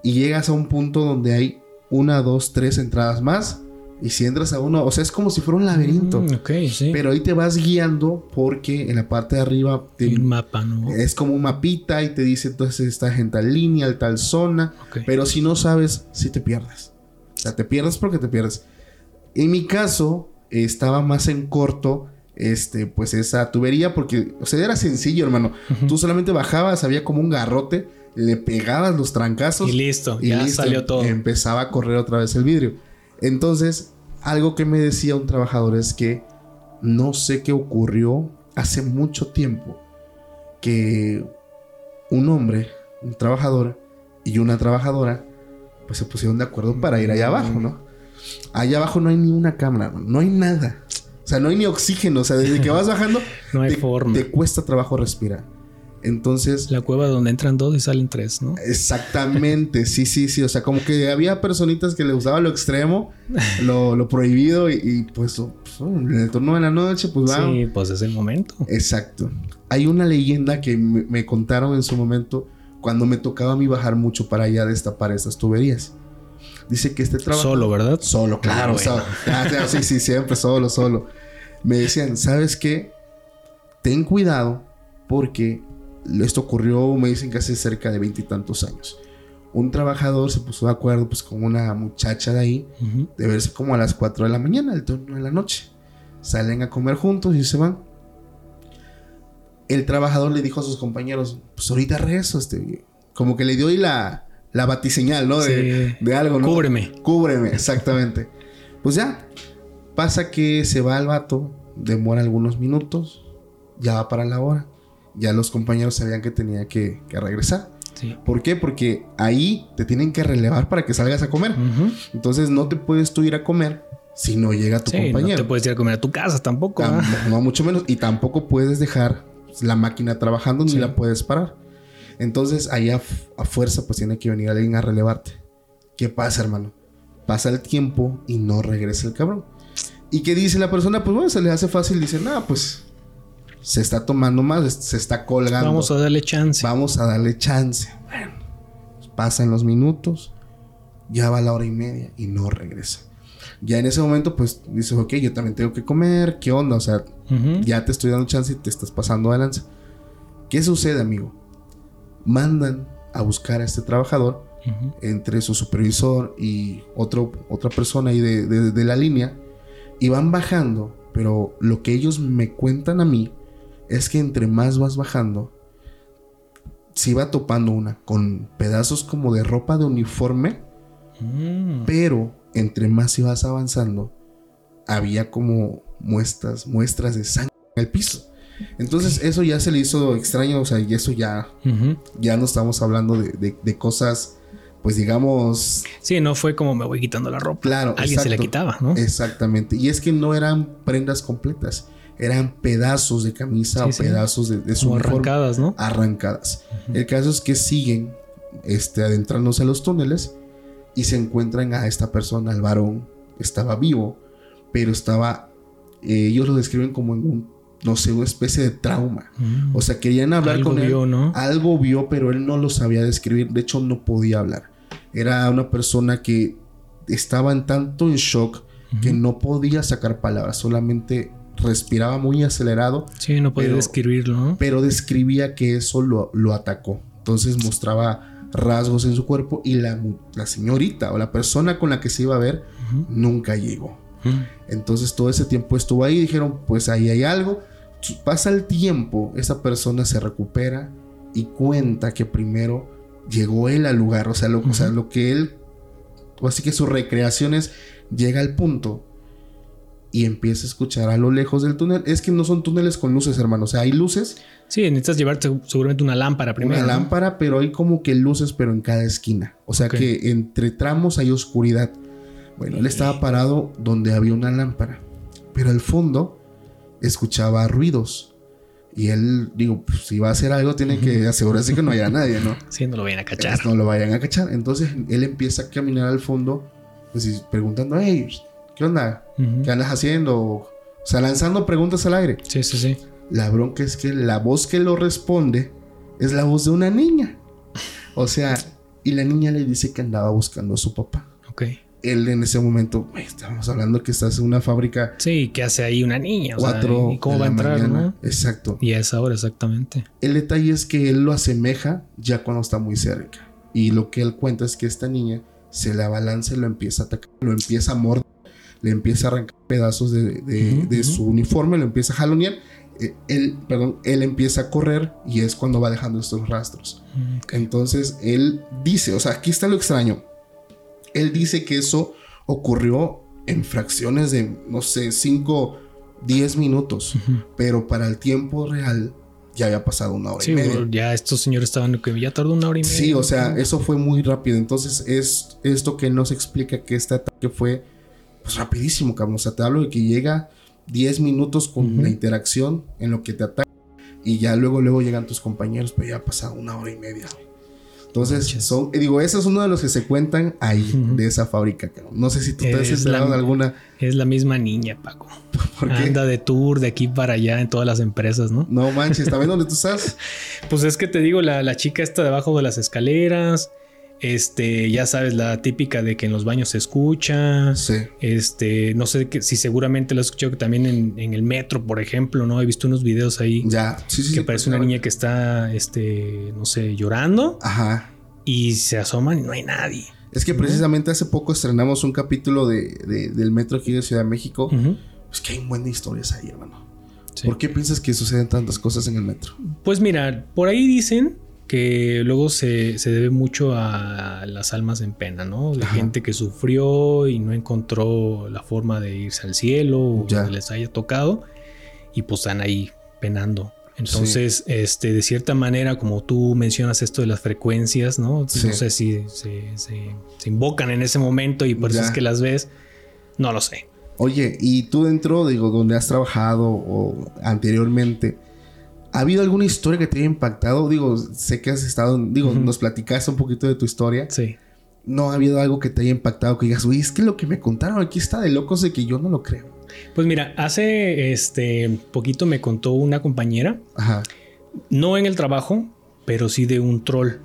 Speaker 2: y llegas a un punto donde hay una, dos, tres entradas más. Y si entras a uno, o sea, es como si fuera un laberinto.
Speaker 1: Mm, ok, sí.
Speaker 2: Pero ahí te vas guiando porque en la parte de arriba te,
Speaker 1: mapa, ¿no?
Speaker 2: es como un mapita y te dice entonces estás en tal línea, en tal zona.
Speaker 1: Ok.
Speaker 2: Pero si no sabes, sí te pierdes. O sea, te pierdes porque te pierdes. En mi caso, estaba más en corto, este, pues esa tubería, porque, o sea, era sencillo, hermano. Tú solamente bajabas, había como un garrote, le pegabas los trancazos
Speaker 1: Y listo,
Speaker 2: y
Speaker 1: ya
Speaker 2: listo,
Speaker 1: salió todo.
Speaker 2: Empezaba a correr otra vez el vidrio. Entonces, algo que me decía un trabajador es que no sé qué ocurrió hace mucho tiempo que un hombre, un trabajador y una trabajadora, pues se pusieron de acuerdo para ir allá abajo, ¿no? Allá abajo no hay ni una cámara, no hay nada. O sea, no hay ni oxígeno. O sea, desde que vas bajando,
Speaker 1: No hay
Speaker 2: te,
Speaker 1: forma.
Speaker 2: te cuesta trabajo respirar. Entonces.
Speaker 1: La cueva donde entran dos y salen tres, ¿no?
Speaker 2: Exactamente, sí, sí, sí. O sea, como que había personitas que le gustaba lo extremo, lo, prohibido, y, pues, pues en el turno de la noche, pues va.
Speaker 1: Sí, pues es el momento.
Speaker 2: Exacto. Hay una leyenda que me, contaron en su momento cuando me tocaba a mí bajar mucho para allá destapar esas tuberías. Dice que este trabajo.
Speaker 1: Solo, ¿verdad?
Speaker 2: Solo, claro. Ah, sí, sí, siempre, solo, solo. Me decían, ¿sabes qué? Ten cuidado porque esto ocurrió, me dicen que hace cerca de veintitantos años. Un trabajador se puso de acuerdo pues con una muchacha de ahí, de verse como a las 4 de la mañana, el turno de la noche. Salen a comer juntos y se van. El trabajador le dijo a sus compañeros, pues ahorita rezo, este, como que le dio ahí la, la batiseñal, ¿no? De, de algo, ¿no?
Speaker 1: Cúbreme.
Speaker 2: Cúbreme, exactamente. pues ya, pasa que se va el vato, demora algunos minutos, ya va para la hora ya los compañeros sabían que tenía que, regresar. ¿Por qué? Porque ahí te tienen que relevar para que salgas a comer. Entonces no te puedes tú ir a comer si no llega tu compañero. No
Speaker 1: te puedes ir a comer a tu casa tampoco.
Speaker 2: no, mucho menos. Y tampoco puedes dejar la máquina trabajando ni la puedes parar. Entonces ahí a, fuerza pues tiene que venir alguien a relevarte. ¿Qué pasa, hermano? Pasa el tiempo y no regresa el cabrón. ¿Y qué dice la persona? Pues bueno, se le hace fácil. Dice, nada, pues se está tomando más, se está colgando.
Speaker 1: Vamos a darle chance.
Speaker 2: Vamos a darle chance. Bueno, pasan los minutos, ya va la hora y media y no regresa. Ya en ese momento, pues dices, ok, yo también tengo que comer, ¿qué onda? O sea, ya te estoy dando chance y te estás pasando adelante. ¿Qué sucede, amigo? Mandan a buscar a este trabajador entre su supervisor y otro, otra persona ahí de, de la línea y van bajando, pero lo que ellos me cuentan a mí es que entre más vas bajando, se iba topando una con pedazos como de ropa de uniforme, mm. pero entre más ibas avanzando, había como muestras, muestras de sangre en el piso. Entonces eso ya se le hizo extraño, o sea, y eso ya, ya no estamos hablando de, cosas, pues digamos...
Speaker 1: Sí, no fue como me voy quitando la ropa.
Speaker 2: Claro.
Speaker 1: Alguien se le quitaba, ¿no?
Speaker 2: Exactamente. Y es que no eran prendas completas eran pedazos de camisa o pedazos de, su
Speaker 1: arrancadas, ¿no?
Speaker 2: Arrancadas. El caso es que siguen este, adentrándose a los túneles y se encuentran a esta persona, al varón. Estaba vivo, pero estaba. Eh, ellos lo describen como en un, no sé, una especie de trauma. Mm. O sea, querían hablar con él. ¿no? Algo vio, pero él no lo sabía describir. De hecho, no podía hablar. Era una persona que estaba en tanto en shock que no podía sacar palabras, solamente respiraba muy acelerado.
Speaker 1: Sí, no podía describirlo. ¿no?
Speaker 2: Pero describía que eso lo, lo, atacó. Entonces mostraba rasgos en su cuerpo y la, la, señorita o la persona con la que se iba a ver nunca llegó. Entonces todo ese tiempo estuvo ahí y dijeron, pues ahí hay algo. Pasa el tiempo, esa persona se recupera y cuenta que primero llegó él al lugar, o sea, lo, o sea, lo que él, así que sus recreaciones llega al punto y empieza a escuchar a lo lejos del túnel. Es que no son túneles con luces, hermano. O sea, hay luces.
Speaker 1: Sí, necesitas llevarte seguramente una lámpara primero.
Speaker 2: Una lámpara, pero hay como que luces, pero en cada esquina. O sea que entre tramos hay oscuridad. Bueno, él estaba parado donde había una lámpara, pero al fondo escuchaba ruidos. Y él, digo, pues, si va a hacer algo, tiene que asegurarse que no haya nadie, ¿no?
Speaker 1: Sí, no lo vayan a cachar.
Speaker 2: No lo vayan a cachar. Entonces él empieza a caminar al fondo, pues preguntando, hey, ¿qué onda? ¿Qué andas haciendo? O sea, lanzando preguntas al aire.
Speaker 1: Sí, sí, sí.
Speaker 2: La bronca es que la voz que lo responde es la voz de una niña. O sea, y la niña le dice que andaba buscando a su papá.
Speaker 1: Ok.
Speaker 2: Él en ese momento, estábamos hablando que estás en una fábrica.
Speaker 1: Sí, que hace ahí una niña.
Speaker 2: cuatro.
Speaker 1: ¿Y cómo va a entrar, no?
Speaker 2: Exacto.
Speaker 1: Y a esa hora, exactamente.
Speaker 2: El detalle es que él lo asemeja ya cuando está muy cerca. Y lo que él cuenta es que esta niña se le abalanza y lo empieza a atacar, lo empieza a morder le empieza a arrancar pedazos de, su uniforme, lo empieza a jalonear. Eh, él, perdón, él empieza a correr y es cuando va dejando estos rastros. Entonces él dice, o sea, aquí está lo extraño. Él dice que eso ocurrió en fracciones de, no sé, 5, 10 minutos, pero para el tiempo real ya había pasado una hora y media.
Speaker 1: Ya estos señores estaban que ya tardó una hora y media.
Speaker 2: Sí, o sea, eso fue muy rápido. Entonces es esto que nos explica que este ataque fue pues rapidísimo, cabrón. O sea, te hablo de que llega 10 minutos con la interacción en lo que te ataca. Y ya luego, luego llegan tus compañeros, pero ya ha pasado una hora y media. Entonces, son, digo, ese es uno de los que se cuentan ahí, de esa fábrica. No sé si tú te has enterado de alguna.
Speaker 1: Es la misma niña, Paco. ¿Por qué? Anda de tour de aquí para allá en todas las empresas, ¿no?
Speaker 2: No manches, ¿también dónde tú estás?
Speaker 1: pues es que te digo, la, la chica está debajo de las escaleras. Este, ya sabes, la típica de que en los baños se escucha.
Speaker 2: Sí.
Speaker 1: Este, no sé si seguramente lo has escuchado también en, el metro, por ejemplo, ¿no? He visto unos videos ahí.
Speaker 2: Ya,
Speaker 1: sí, sí. Que parece una niña que está, este, no sé, llorando.
Speaker 2: Ajá.
Speaker 1: Y se asoman y no hay nadie.
Speaker 2: Es que precisamente hace poco estrenamos un capítulo de, del metro aquí de Ciudad de México. Es que hay buenas historias ahí, hermano. ¿Por qué piensas que suceden tantas cosas en el metro?
Speaker 1: Pues mira, por ahí dicen que luego se, debe mucho a las almas en pena, ¿no? De gente que sufrió y no encontró la forma de irse al cielo o que les haya tocado y pues están ahí penando. Entonces, este, de cierta manera, como tú mencionas esto de las frecuencias, ¿no? No sé si se, invocan en ese momento y por eso es que las ves. No lo sé.
Speaker 2: Oye, y tú dentro, digo, donde has trabajado o anteriormente, ¿Ha habido alguna historia que te haya impactado? Digo, sé que has estado, digo, nos platicaste un poquito de tu historia.
Speaker 1: Sí.
Speaker 2: ¿No ha habido algo que te haya impactado que digas, uy, es que lo que me contaron aquí está de locos de que yo no lo creo?
Speaker 1: Pues mira, hace este poquito me contó una compañera.
Speaker 2: Ajá.
Speaker 1: No en el trabajo, pero sí de un troll.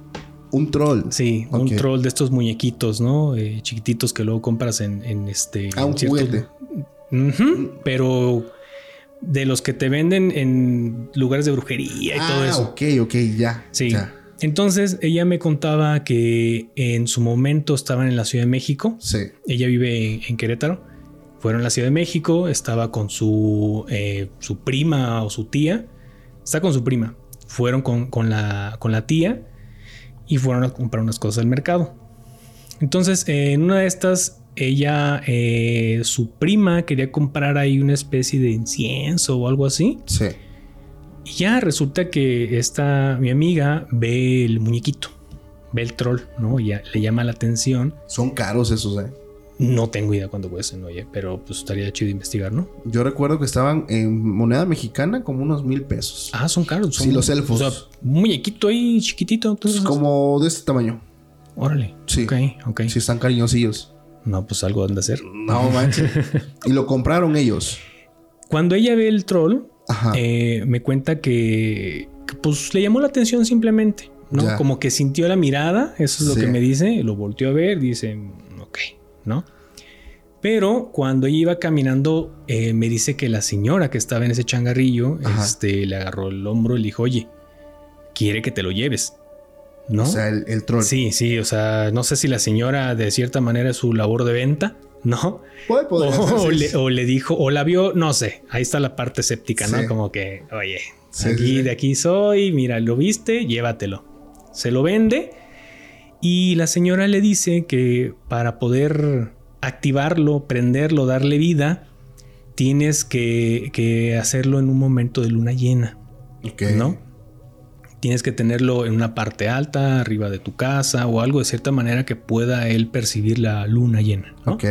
Speaker 2: Un troll.
Speaker 1: Sí, un troll de estos muñequitos, ¿no? Eh, chiquititos que luego compras en, este.
Speaker 2: Ah, un juguete.
Speaker 1: pero de los que te venden en lugares de brujería y todo ah, eso.
Speaker 2: Ok, ok, ya.
Speaker 1: Sí. Entonces ella me contaba que en su momento estaban en la Ciudad de México.
Speaker 2: Sí.
Speaker 1: Ella vive en, Querétaro. Fueron a la Ciudad de México, estaba con su, eh, su prima o su tía. Está con su prima. Fueron con, la, con la tía y fueron a comprar unas cosas al mercado. Entonces, en una de estas ella, eh, su prima quería comprar ahí una especie de incienso o algo así.
Speaker 2: Sí.
Speaker 1: Y ya resulta que esta, mi amiga, ve el muñequito, ve el troll, ¿no? Y ya le llama la atención.
Speaker 2: Son caros esos, ¿eh?
Speaker 1: No tengo idea cuándo ser, oye, pero pues estaría chido investigar, ¿no?
Speaker 2: Yo recuerdo que estaban en moneda mexicana como unos mil pesos.
Speaker 1: Ah, son caros.
Speaker 2: sí, los elfos.
Speaker 1: O sea, un muñequito ahí chiquitito.
Speaker 2: Entonces... Como de este tamaño.
Speaker 1: Órale.
Speaker 2: Sí.
Speaker 1: Ok, ok.
Speaker 2: Sí, están cariñosillos.
Speaker 1: No, pues algo han de hacer.
Speaker 2: No manches. y lo compraron ellos.
Speaker 1: Cuando ella ve el troll, eh, me cuenta que, pues le llamó la atención simplemente, ¿no? Como que sintió la mirada, eso es lo que me dice, lo volteó a ver, dice, ok, ¿no? Pero cuando ella iba caminando, eh, me dice que la señora que estaba en ese changarrillo, este, le agarró el hombro y le dijo, oye, quiere que te lo lleves. ¿No?
Speaker 2: O sea, el, troll.
Speaker 1: Sí, sí, o sea, no sé si la señora de cierta manera es su labor de venta, ¿no?
Speaker 2: Puede,
Speaker 1: o, le, o, le, dijo, o la vio, no sé, ahí está la parte escéptica, ¿no? Como que, oye, aquí de aquí soy, mira, lo viste, llévatelo. Se lo vende y la señora le dice que para poder activarlo, prenderlo, darle vida, tienes que, que hacerlo en un momento de luna llena. ¿No? Tienes que tenerlo en una parte alta, arriba de tu casa o algo de cierta manera que pueda él percibir la luna llena.
Speaker 2: Ok.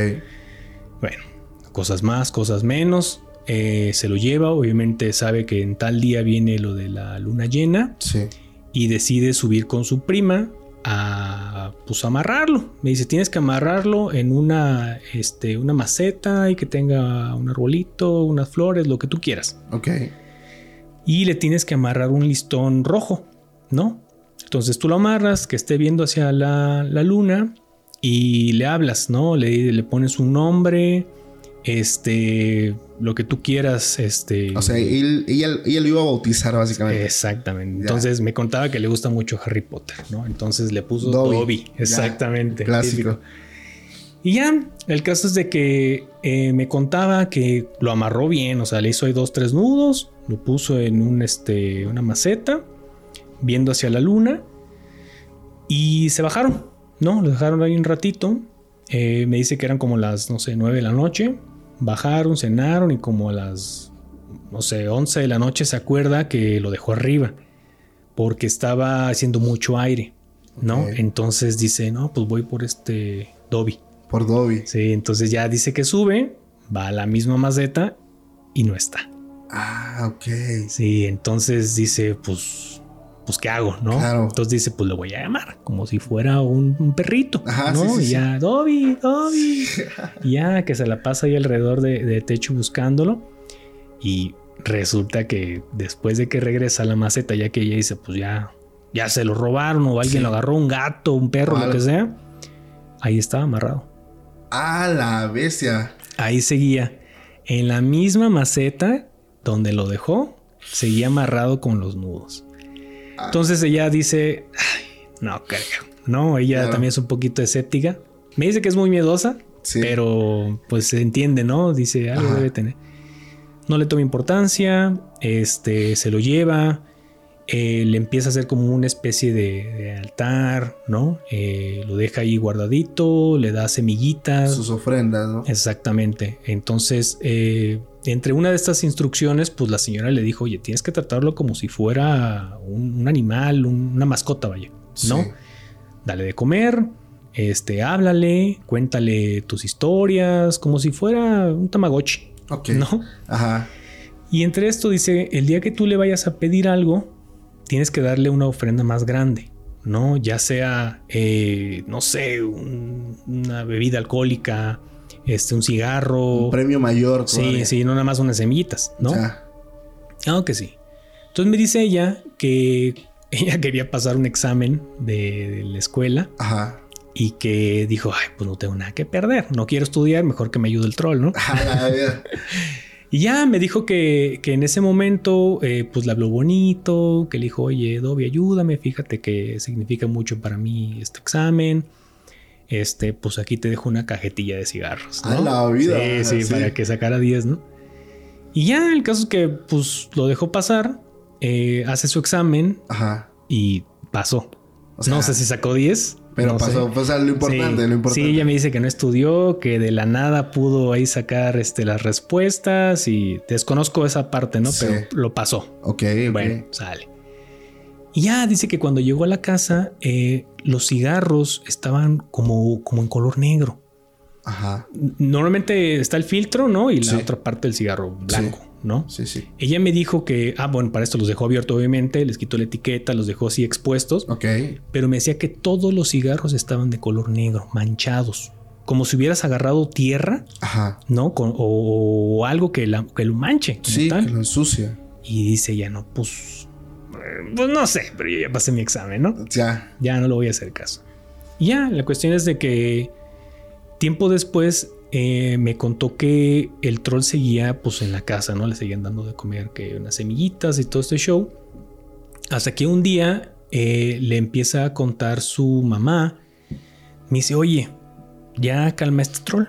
Speaker 1: Bueno, cosas más, cosas menos. Eh, se lo lleva, obviamente sabe que en tal día viene lo de la luna llena.
Speaker 2: Sí.
Speaker 1: Y decide subir con su prima a pues amarrarlo. Me dice, tienes que amarrarlo en una, este, una maceta y que tenga un arbolito, unas flores, lo que tú quieras.
Speaker 2: Ok
Speaker 1: y le tienes que amarrar un listón rojo, ¿no? Entonces tú lo amarras, que esté viendo hacia la, luna y le hablas, ¿no? Le, le, pones un nombre, este, lo que tú quieras, este...
Speaker 2: O sea, ella, lo iba a bautizar básicamente.
Speaker 1: Exactamente. Entonces me contaba que le gusta mucho Harry Potter, ¿no? Entonces le puso Dobby. Exactamente.
Speaker 2: clásico.
Speaker 1: Y ya, el caso es de que eh, me contaba que lo amarró bien, o sea, le hizo ahí dos, tres nudos, lo puso en un, este, una maceta, viendo hacia la luna, y se bajaron, ¿no? Lo dejaron ahí un ratito. Eh, me dice que eran como las, no sé, nueve de la noche. Bajaron, cenaron y como a las, no sé, once de la noche se acuerda que lo dejó arriba, porque estaba haciendo mucho aire, ¿no? Entonces dice, no, pues voy por este Dobby.
Speaker 2: Por Dobby.
Speaker 1: Sí, entonces ya dice que sube, va a la misma maceta y no está.
Speaker 2: Ah, ok.
Speaker 1: Sí, entonces dice, pues, pues, ¿qué hago? ¿No?
Speaker 2: Claro.
Speaker 1: Entonces dice, pues lo voy a llamar, como si fuera un, un perrito.
Speaker 2: Ajá,
Speaker 1: ¿no?
Speaker 2: sí, sí,
Speaker 1: y ya, Dobby, Dobby. y ya que se la pasa ahí alrededor de, de techo buscándolo. Y resulta que después de que regresa a la maceta, ya que ella dice, pues ya, ya se lo robaron o alguien
Speaker 2: Sí.
Speaker 1: lo agarró, un gato, un perro, lo que sea. Ahí estaba amarrado.
Speaker 2: Ah, la bestia.
Speaker 1: Ahí seguía. En la misma maceta donde lo dejó, seguía amarrado con los nudos.
Speaker 2: Ah.
Speaker 1: Entonces ella dice, "Ay, no creo. No, ella
Speaker 2: Claro.
Speaker 1: también es un poquito escéptica. Me dice que es muy miedosa,
Speaker 2: Sí.
Speaker 1: pero pues se entiende, ¿no? Dice, algo
Speaker 2: Ajá.
Speaker 1: debe tener. No le toma importancia, este, se lo lleva, eh, le empieza a hacer como una especie de, de altar, ¿no? Eh, lo deja ahí guardadito, le da semillitas.
Speaker 2: Sus ofrendas, ¿no?
Speaker 1: Exactamente. Entonces, eh, entre una de estas instrucciones, pues la señora le dijo, oye, tienes que tratarlo como si fuera un, un animal, un- una mascota, vaya. ¿No?
Speaker 2: Sí.
Speaker 1: Dale de comer, este, háblale, cuéntale tus historias, como si fuera un tamagotchi,
Speaker 2: Ok.
Speaker 1: ¿no?
Speaker 2: Ajá.
Speaker 1: Y entre esto dice, el día que tú le vayas a pedir algo, tienes que darle una ofrenda más grande, ¿no? Ya sea, eh, no sé, un- una bebida alcohólica, este, un cigarro.
Speaker 2: Un premio mayor.
Speaker 1: Sí,
Speaker 2: todavía.
Speaker 1: sí, no nada más unas semillitas, ¿no?
Speaker 2: Ya.
Speaker 1: Ah, que sí. Entonces me dice ella que ella quería pasar un examen de, de la escuela
Speaker 2: Ajá.
Speaker 1: y que dijo, ay, pues no tengo nada que perder, no quiero estudiar, mejor que me ayude el troll, ¿no?
Speaker 2: A.
Speaker 1: Y ya me dijo que, que en ese momento, eh, pues le habló bonito, que le dijo, oye, Dobby, ayúdame, fíjate que significa mucho para mí este examen. Este, pues aquí te dejo una cajetilla de cigarros.
Speaker 2: A
Speaker 1: ¿no?
Speaker 2: la vida,
Speaker 1: Sí, sí,
Speaker 2: sí.
Speaker 1: para que sacara 10, ¿no? Y ya el caso es que, pues lo dejó pasar, eh, hace su examen
Speaker 2: Ajá.
Speaker 1: y pasó.
Speaker 2: O sea,
Speaker 1: no sé si sacó 10.
Speaker 2: Pero
Speaker 1: no
Speaker 2: pasó, pues, lo importante,
Speaker 1: sí,
Speaker 2: lo importante.
Speaker 1: Sí, ella me dice que no estudió, que de la nada pudo ahí sacar este, las respuestas y desconozco esa parte, ¿no?
Speaker 2: Sí.
Speaker 1: Pero lo pasó.
Speaker 2: Ok.
Speaker 1: Bueno, sale. Y ya dice que cuando llegó a la casa, eh, los cigarros estaban como, como en color negro.
Speaker 2: Ajá.
Speaker 1: Normalmente está el filtro, ¿no? Y la
Speaker 2: Sí.
Speaker 1: otra parte del cigarro blanco, ¿no?
Speaker 2: Sí, sí.
Speaker 1: Ella me dijo que, ah, bueno, para esto los dejó abiertos, obviamente, les quitó la etiqueta, los dejó así expuestos,
Speaker 2: Ok.
Speaker 1: pero me decía que todos los cigarros estaban de color negro, manchados, como si hubieras agarrado tierra,
Speaker 2: Ajá.
Speaker 1: ¿no? Con- o, o algo que, la- que lo manche,
Speaker 2: Sí,
Speaker 1: tal.
Speaker 2: que lo ensucia.
Speaker 1: Y dice ya no, pues, pues no sé, pero yo ya pasé mi examen, ¿no?
Speaker 2: Ya.
Speaker 1: Ya no lo voy a hacer caso. Y ya, la cuestión es de que tiempo después eh, me contó que el troll seguía pues en la casa, ¿no? Le seguían dando de comer que unas semillitas y todo este show. Hasta que un día eh, le empieza a contar su mamá. Me dice, oye, ya calma este troll.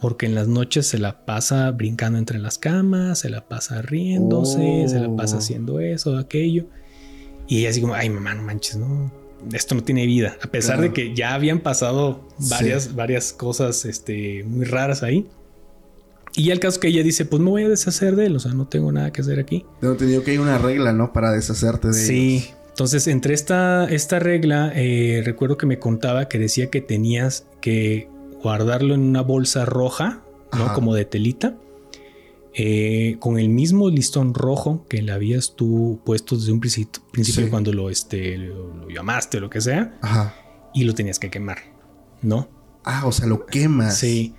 Speaker 1: Porque en las noches se la pasa brincando entre las camas, se la pasa riéndose, se la pasa
Speaker 2: Oh.
Speaker 1: haciendo eso, aquello. Y ella así como, ay mamá, no manches, no, esto no tiene vida. A pesar
Speaker 2: Claro.
Speaker 1: de que ya habían pasado
Speaker 2: Sí.
Speaker 1: varias, varias cosas este, muy raras ahí. Y ya el caso que ella dice, pues me voy a deshacer de él, o sea, no tengo nada que hacer aquí.
Speaker 2: Tengo entendido que hay una regla, ¿no? Para deshacerte de
Speaker 1: Sí.
Speaker 2: ellos.
Speaker 1: Entonces, entre esta, esta regla, eh, recuerdo que me contaba que decía que tenías que guardarlo en una bolsa roja, ¿no?
Speaker 2: Ajá.
Speaker 1: Como de telita, eh, con el mismo listón rojo que le habías tú puesto desde un principio, principio
Speaker 2: Sí.
Speaker 1: cuando lo, este, lo, lo llamaste o lo que sea,
Speaker 2: Ajá.
Speaker 1: y lo tenías que quemar, ¿no?
Speaker 2: Ah, o sea, lo quemas.
Speaker 1: Sí.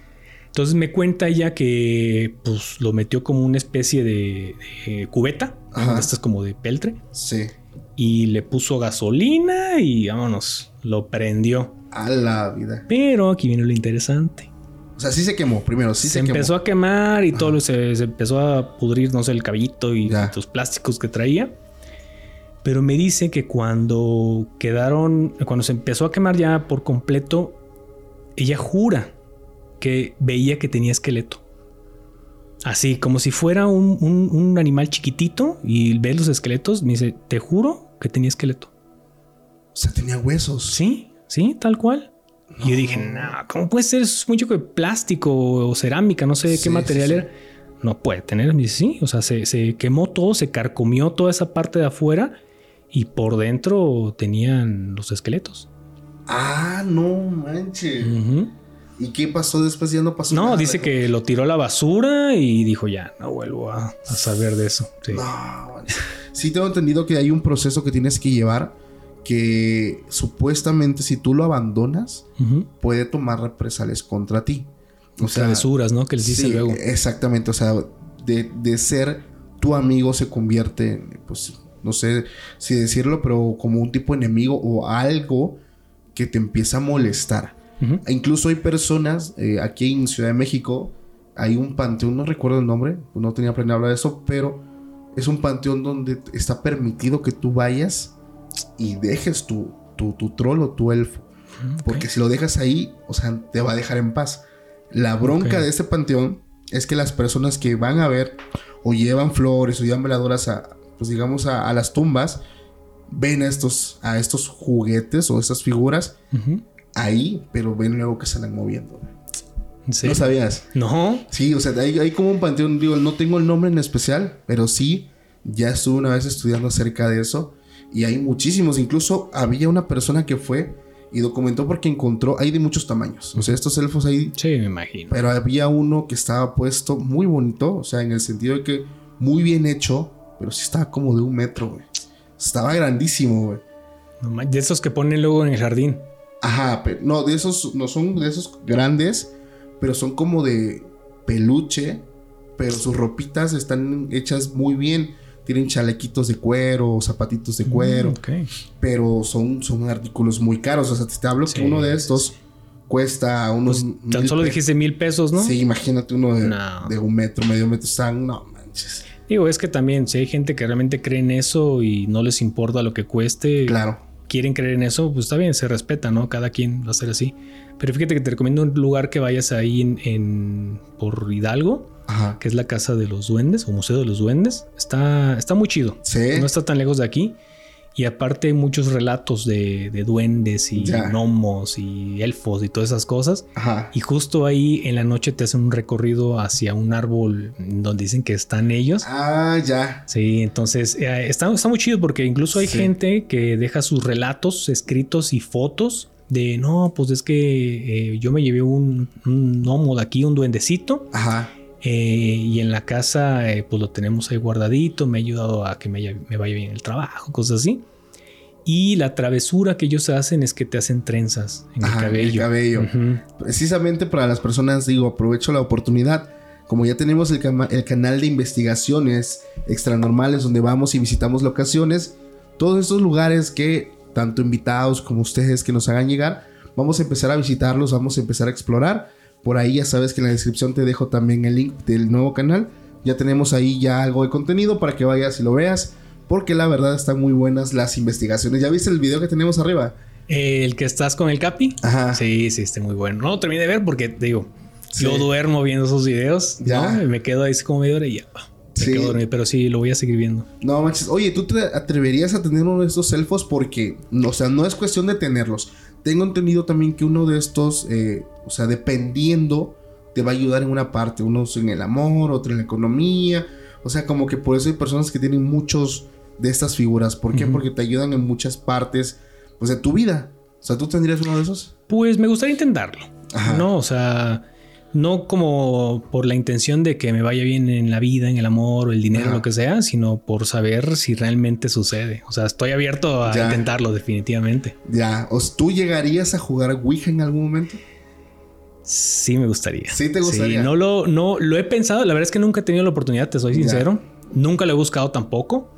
Speaker 1: Entonces me cuenta ella que pues lo metió como una especie de, de cubeta, estas como de peltre,
Speaker 2: Sí.
Speaker 1: y le puso gasolina y vámonos, lo prendió.
Speaker 2: A la vida.
Speaker 1: Pero aquí viene lo interesante.
Speaker 2: O sea, sí se quemó primero, sí se,
Speaker 1: se empezó
Speaker 2: quemó.
Speaker 1: a quemar y
Speaker 2: Ajá.
Speaker 1: todo lo- se, se empezó a pudrir, no sé, el cabellito y
Speaker 2: Ya.
Speaker 1: los plásticos que traía. Pero me dice que cuando quedaron, cuando se empezó a quemar ya por completo, ella jura que veía que tenía esqueleto. Así, como si fuera un, un- un animal chiquitito y ve los esqueletos. Me dice, te juro que tenía esqueleto.
Speaker 2: O sea, tenía huesos.
Speaker 1: Sí, sí, tal cual. Y yo dije, no, ¿cómo puede ser? Eso es mucho de plástico o cerámica, no sé de
Speaker 2: Sí,
Speaker 1: qué material
Speaker 2: sí, sí.
Speaker 1: era. No puede tener. Dice, sí, o sea, se, se quemó todo, se carcomió toda esa parte de afuera y por dentro tenían los esqueletos.
Speaker 2: Ah, no manches.
Speaker 1: Ujú.
Speaker 2: ¿Y qué pasó después? Ya no pasó
Speaker 1: No,
Speaker 2: nada.
Speaker 1: dice que lo tiró a la basura y dijo ya, no vuelvo a, a saber de eso. Sí.
Speaker 2: No, sí tengo entendido que hay un proceso que tienes que llevar que supuestamente si tú lo abandonas puede tomar represalias contra ti. O sea,
Speaker 1: Travesuras, ¿no? Que les dice
Speaker 2: sí,
Speaker 1: luego.
Speaker 2: Exactamente, o sea, de, de ser tu amigo se convierte en, pues, no sé si decirlo, pero como un tipo enemigo o algo que te empieza a molestar. E incluso hay personas, eh, aquí en Ciudad de México, hay un panteón, no recuerdo el nombre, no tenía planeado hablar de eso, pero es un panteón donde está permitido que tú vayas y dejes tu, tu, tu troll o tu elfo.
Speaker 1: Mm.
Speaker 2: Porque si lo dejas ahí, o sea, te va a dejar en paz. La bronca de este panteón es que las personas que van a ver o llevan flores o llevan veladoras a, pues digamos, a, a las tumbas, ven a estos, a estos juguetes o estas figuras ahí, pero ven luego que se andan moviendo.
Speaker 1: ¿En serio?
Speaker 2: ¿No sabías?
Speaker 1: No.
Speaker 2: Sí, o sea, hay, hay como un panteón, digo, no tengo el nombre en especial, pero sí, ya estuve una vez estudiando acerca de eso y hay muchísimos, incluso había una persona que fue y documentó porque encontró, hay de muchos tamaños, o sea, estos elfos ahí,
Speaker 1: Sí, me imagino.
Speaker 2: pero había uno que estaba puesto muy bonito, o sea, en el sentido de que muy bien hecho, pero sí estaba como de un metro, güey. Estaba grandísimo, güey.
Speaker 1: No de esos que ponen luego en el jardín.
Speaker 2: Ajá, pero no, de esos, no son de esos grandes, pero son como de peluche, pero sus ropitas están hechas muy bien. Tienen chalequitos de cuero, zapatitos de cuero,
Speaker 1: Mm,
Speaker 2: pero son, son artículos muy caros. O sea, te hablo
Speaker 1: Sí,
Speaker 2: que uno de estos cuesta unos.
Speaker 1: Pues, tan solo dijiste mil pesos, ¿no?
Speaker 2: Sí, imagínate uno de,
Speaker 1: No.
Speaker 2: de un metro, medio metro. Están, no manches.
Speaker 1: Digo, es que también si hay gente que realmente cree en eso y no les importa lo que cueste,
Speaker 2: Claro.
Speaker 1: quieren creer en eso, pues está bien, se respeta, ¿no? Cada quien va a ser así. Pero fíjate que te recomiendo un lugar que vayas ahí en, en- por Hidalgo,
Speaker 2: Ajá.
Speaker 1: que es la Casa de los Duendes o Museo de los Duendes. Está, está muy chido.
Speaker 2: Sí.
Speaker 1: No está tan lejos de aquí. Y aparte hay muchos relatos de, de duendes y
Speaker 2: Ya.
Speaker 1: gnomos y elfos y todas esas cosas.
Speaker 2: Ajá.
Speaker 1: Y justo ahí en la noche te hacen un recorrido hacia un árbol donde dicen que están ellos.
Speaker 2: Ah, ya.
Speaker 1: Sí, entonces eh, está, está muy chido porque incluso hay
Speaker 2: Sí.
Speaker 1: gente que deja sus relatos escritos y fotos de no, pues es que eh, yo me llevé un, un gnomo de aquí, un duendecito,
Speaker 2: Ajá.
Speaker 1: eh, y en la casa eh, pues lo tenemos ahí guardadito, me ha ayudado a que me, haya- me vaya bien el trabajo, cosas así. Y la travesura que ellos hacen es que te hacen trenzas en
Speaker 2: Ajá,
Speaker 1: el cabello.
Speaker 2: precisamente para las personas, digo, aprovecho la oportunidad. Como ya tenemos el, el canal de investigaciones extranormales donde vamos y visitamos locaciones, todos estos lugares que tanto invitados como ustedes que nos hagan llegar, vamos a empezar a visitarlos, vamos a empezar a explorar. Por ahí ya sabes que en la descripción te dejo también el link del nuevo canal. Ya tenemos ahí ya algo de contenido para que vayas y lo veas. Porque la verdad están muy buenas las investigaciones. ¿Ya viste el video que tenemos arriba?
Speaker 1: Eh, el que estás con el Capi.
Speaker 2: Ajá.
Speaker 1: Sí, sí, está muy bueno. No lo terminé de ver porque te digo,
Speaker 2: Sí.
Speaker 1: yo duermo viendo esos videos.
Speaker 2: Ya.
Speaker 1: ¿no? Me quedo ahí como media hora y ya. Me
Speaker 2: Sí.
Speaker 1: quedo dormido, pero sí, lo voy a seguir viendo.
Speaker 2: No manches, oye, ¿tú te atreverías a tener uno de estos elfos? Porque, o sea, no es cuestión de tenerlos. Tengo entendido también que uno de estos, eh, o sea, dependiendo, te va a ayudar en una parte. Unos en el amor, otro en la economía. O sea, como que por eso hay personas que tienen muchos de estas figuras. ¿Por qué? Porque te ayudan en muchas partes, pues, de tu vida. O sea, ¿tú tendrías uno de esos?
Speaker 1: Pues me gustaría intentarlo.
Speaker 2: Ajá.
Speaker 1: No, o sea, no como por la intención de que me vaya bien en la vida, en el amor o el dinero,
Speaker 2: Ajá.
Speaker 1: lo que sea, sino por saber si realmente sucede. O sea, estoy abierto a
Speaker 2: Ya.
Speaker 1: intentarlo definitivamente.
Speaker 2: Ya, ¿o tú llegarías a jugar Ouija en algún momento?
Speaker 1: Sí me gustaría.
Speaker 2: Sí te gustaría.
Speaker 1: no lo, no lo he pensado. La verdad es que nunca he tenido la oportunidad, te soy
Speaker 2: Ya.
Speaker 1: sincero. Nunca lo he buscado tampoco.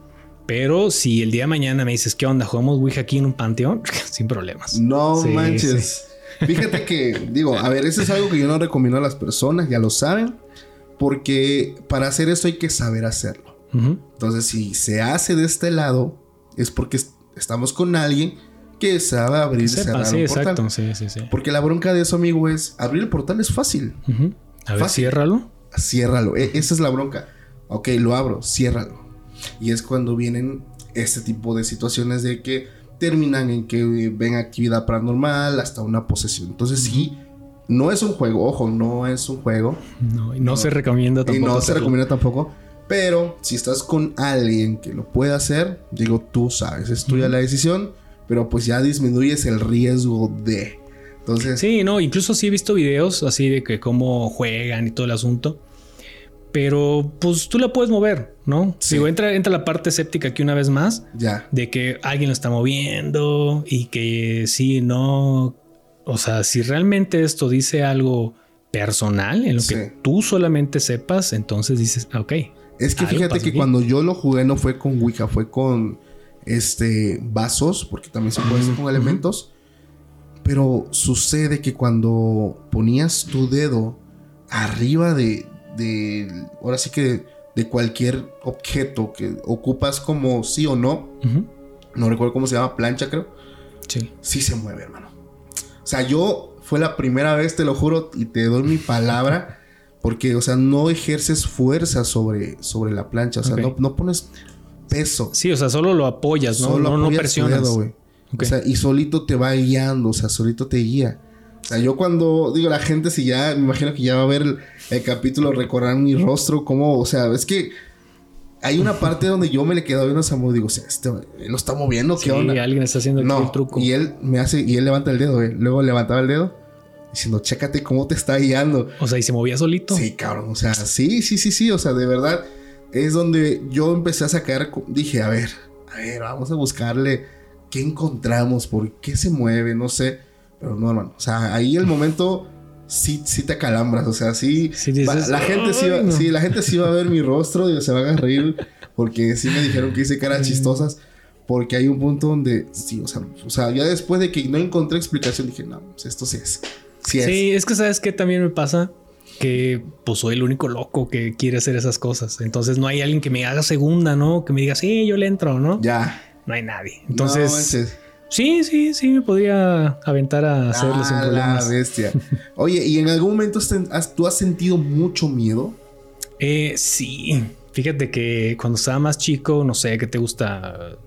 Speaker 1: Pero si el día de mañana me dices, ¿qué onda? ¿Jugamos Ouija aquí en un panteón? Sin problemas.
Speaker 2: No
Speaker 1: Sí,
Speaker 2: manches. Fíjate que, digo, a ver, eso es algo que yo no recomiendo a las personas, ya lo saben, porque para hacer esto hay que saber hacerlo.
Speaker 1: Ujú.
Speaker 2: Entonces, si se hace de este lado, es porque est- estamos con alguien que sabe abrir y cerrar
Speaker 1: sí,
Speaker 2: un portal.
Speaker 1: exacto. Sí, sí, sí.
Speaker 2: Porque la bronca de eso, amigo, es abrir el portal es fácil.
Speaker 1: Ujú. A ver,
Speaker 2: Fácil.
Speaker 1: ciérralo.
Speaker 2: Ciérralo. E- esa es la bronca. Ok, lo abro, ciérralo. Y es cuando vienen este tipo de situaciones de que terminan en que ven actividad paranormal hasta una posesión. Entonces, sí, no es un juego, ojo, no es un juego.
Speaker 1: No, y no, se recomienda
Speaker 2: Y
Speaker 1: tampoco.
Speaker 2: no se recomienda tampoco. Pero si estás con alguien que lo puede hacer, digo, tú sabes, es tuya la decisión, pero pues ya disminuyes el riesgo de. Entonces.
Speaker 1: Sí, no, incluso sí he visto videos así de que cómo juegan y todo el asunto. Pero pues tú la puedes mover, ¿no?
Speaker 2: Sí.
Speaker 1: Digo, entra, entra la parte escéptica aquí una vez más
Speaker 2: Ya.
Speaker 1: de que alguien lo está moviendo y que sí, no. O sea, si realmente esto dice algo personal en lo que tú solamente sepas, entonces dices, ah, ok.
Speaker 2: Es que fíjate que
Speaker 1: aquí.
Speaker 2: cuando yo lo jugué no fue con Wicca, fue con este vasos, porque también se puede hacer con elementos. Pero sucede que cuando ponías tu dedo arriba de, de ahora sí que de cualquier objeto que ocupas como sí o no, no recuerdo cómo se llama, plancha creo,
Speaker 1: Sí.
Speaker 2: sí se mueve, hermano. O sea, yo fue la primera vez, te lo juro, y te doy mi palabra, porque, o sea, no ejerces fuerza sobre, sobre la plancha, o sea, no, no pones peso.
Speaker 1: Sí, o sea, solo lo apoyas, ¿no?
Speaker 2: Solo
Speaker 1: no, no
Speaker 2: apoyas tu
Speaker 1: presionas.
Speaker 2: dedo, güey.
Speaker 1: Ok.
Speaker 2: O sea, y solito te va guiando, o sea, solito te guía. O sea, yo cuando digo la gente, si ya, me imagino que ya va a ver el, el capítulo, recorrer mi rostro, como, o sea, es que hay una parte donde yo me le quedo viendo a Samuel, digo, o sea, este él lo está moviendo, ¿qué
Speaker 1: Sí,
Speaker 2: onda?
Speaker 1: alguien está haciendo
Speaker 2: No,
Speaker 1: el truco.
Speaker 2: y él me hace, y él levanta el dedo, güey. Luego levantaba el dedo, diciendo, chécate cómo te está guiando.
Speaker 1: O sea, y se movía solito.
Speaker 2: Sí, cabrón, o sea, sí, sí, sí, sí, o sea, de verdad, es donde yo empecé a sacar, dije, a ver, a ver, vamos a buscarle qué encontramos, por qué se mueve, no sé, pero no, hermano, o sea, ahí el momento sí, sí te acalambras, o sea, sí,
Speaker 1: Sí dices,
Speaker 2: va- la gente sí, va,
Speaker 1: "Ay, no".
Speaker 2: sí, la gente sí va a ver mi rostro y se van a reír, porque sí me dijeron que hice caras chistosas. Porque hay un punto donde, sí, o sea, o sea, ya después de que no encontré explicación, dije, no, pues esto sí es. Sí es.
Speaker 1: Sí, es que sabes que también me pasa que pues soy el único loco que quiere hacer esas cosas. Entonces no hay alguien que me haga segunda, ¿no? Que me diga, sí, yo le entro, ¿no?
Speaker 2: Ya.
Speaker 1: No hay nadie.
Speaker 2: No
Speaker 1: Entonces,
Speaker 2: manches.
Speaker 1: Sí, sí, sí, me podría aventar a hacerlo sin
Speaker 2: Ah, la
Speaker 1: problemas.
Speaker 2: bestia. Oye, ¿y en algún momento tú has sentido mucho miedo?
Speaker 1: Eh, sí, fíjate que cuando estaba más chico, no sé, ¿qué te gusta?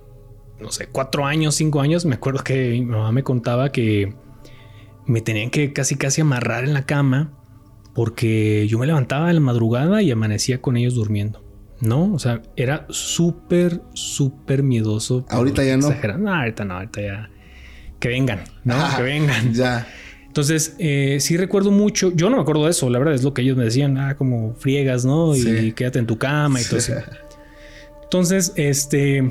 Speaker 1: No sé, cuatro años, cinco años, me acuerdo que mi mamá me contaba que me tenían que casi casi amarrar en la cama porque yo me levantaba en la madrugada y amanecía con ellos durmiendo. ¿No? O sea, era súper, súper miedoso.
Speaker 2: Ahorita ya no.
Speaker 1: No, ahorita no, ahorita ya. Que vengan, ¿no?
Speaker 2: Ah,
Speaker 1: que vengan.
Speaker 2: Ya.
Speaker 1: Entonces, eh, sí recuerdo mucho. Yo no me acuerdo de eso, la verdad es lo que ellos me decían. Ah, como friegas, ¿no? Y
Speaker 2: Sí.
Speaker 1: quédate en tu cama y todo eso. Entonces, este.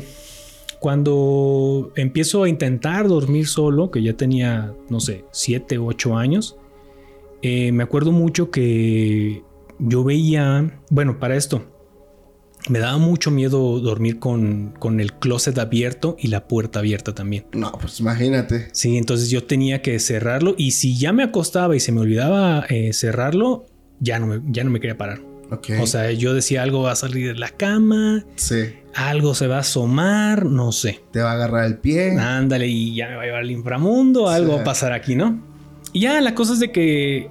Speaker 1: Cuando empiezo a intentar dormir solo, que ya tenía, no sé, siete u ocho años, eh, me acuerdo mucho que yo veía. Bueno, para esto, me daba mucho miedo dormir con, con el closet abierto y la puerta abierta también.
Speaker 2: No, pues imagínate.
Speaker 1: Sí, entonces yo tenía que cerrarlo y si ya me acostaba y se me olvidaba eh, cerrarlo, ya no, me, ya no me quería parar.
Speaker 2: Ok.
Speaker 1: O sea, yo decía algo va a salir de la cama,
Speaker 2: sí.
Speaker 1: algo se va a asomar, no sé.
Speaker 2: Te va a agarrar el pie.
Speaker 1: Ándale y ya me va a llevar al inframundo, algo
Speaker 2: Sí.
Speaker 1: va a pasar aquí, ¿no? Y ya la cosa es de que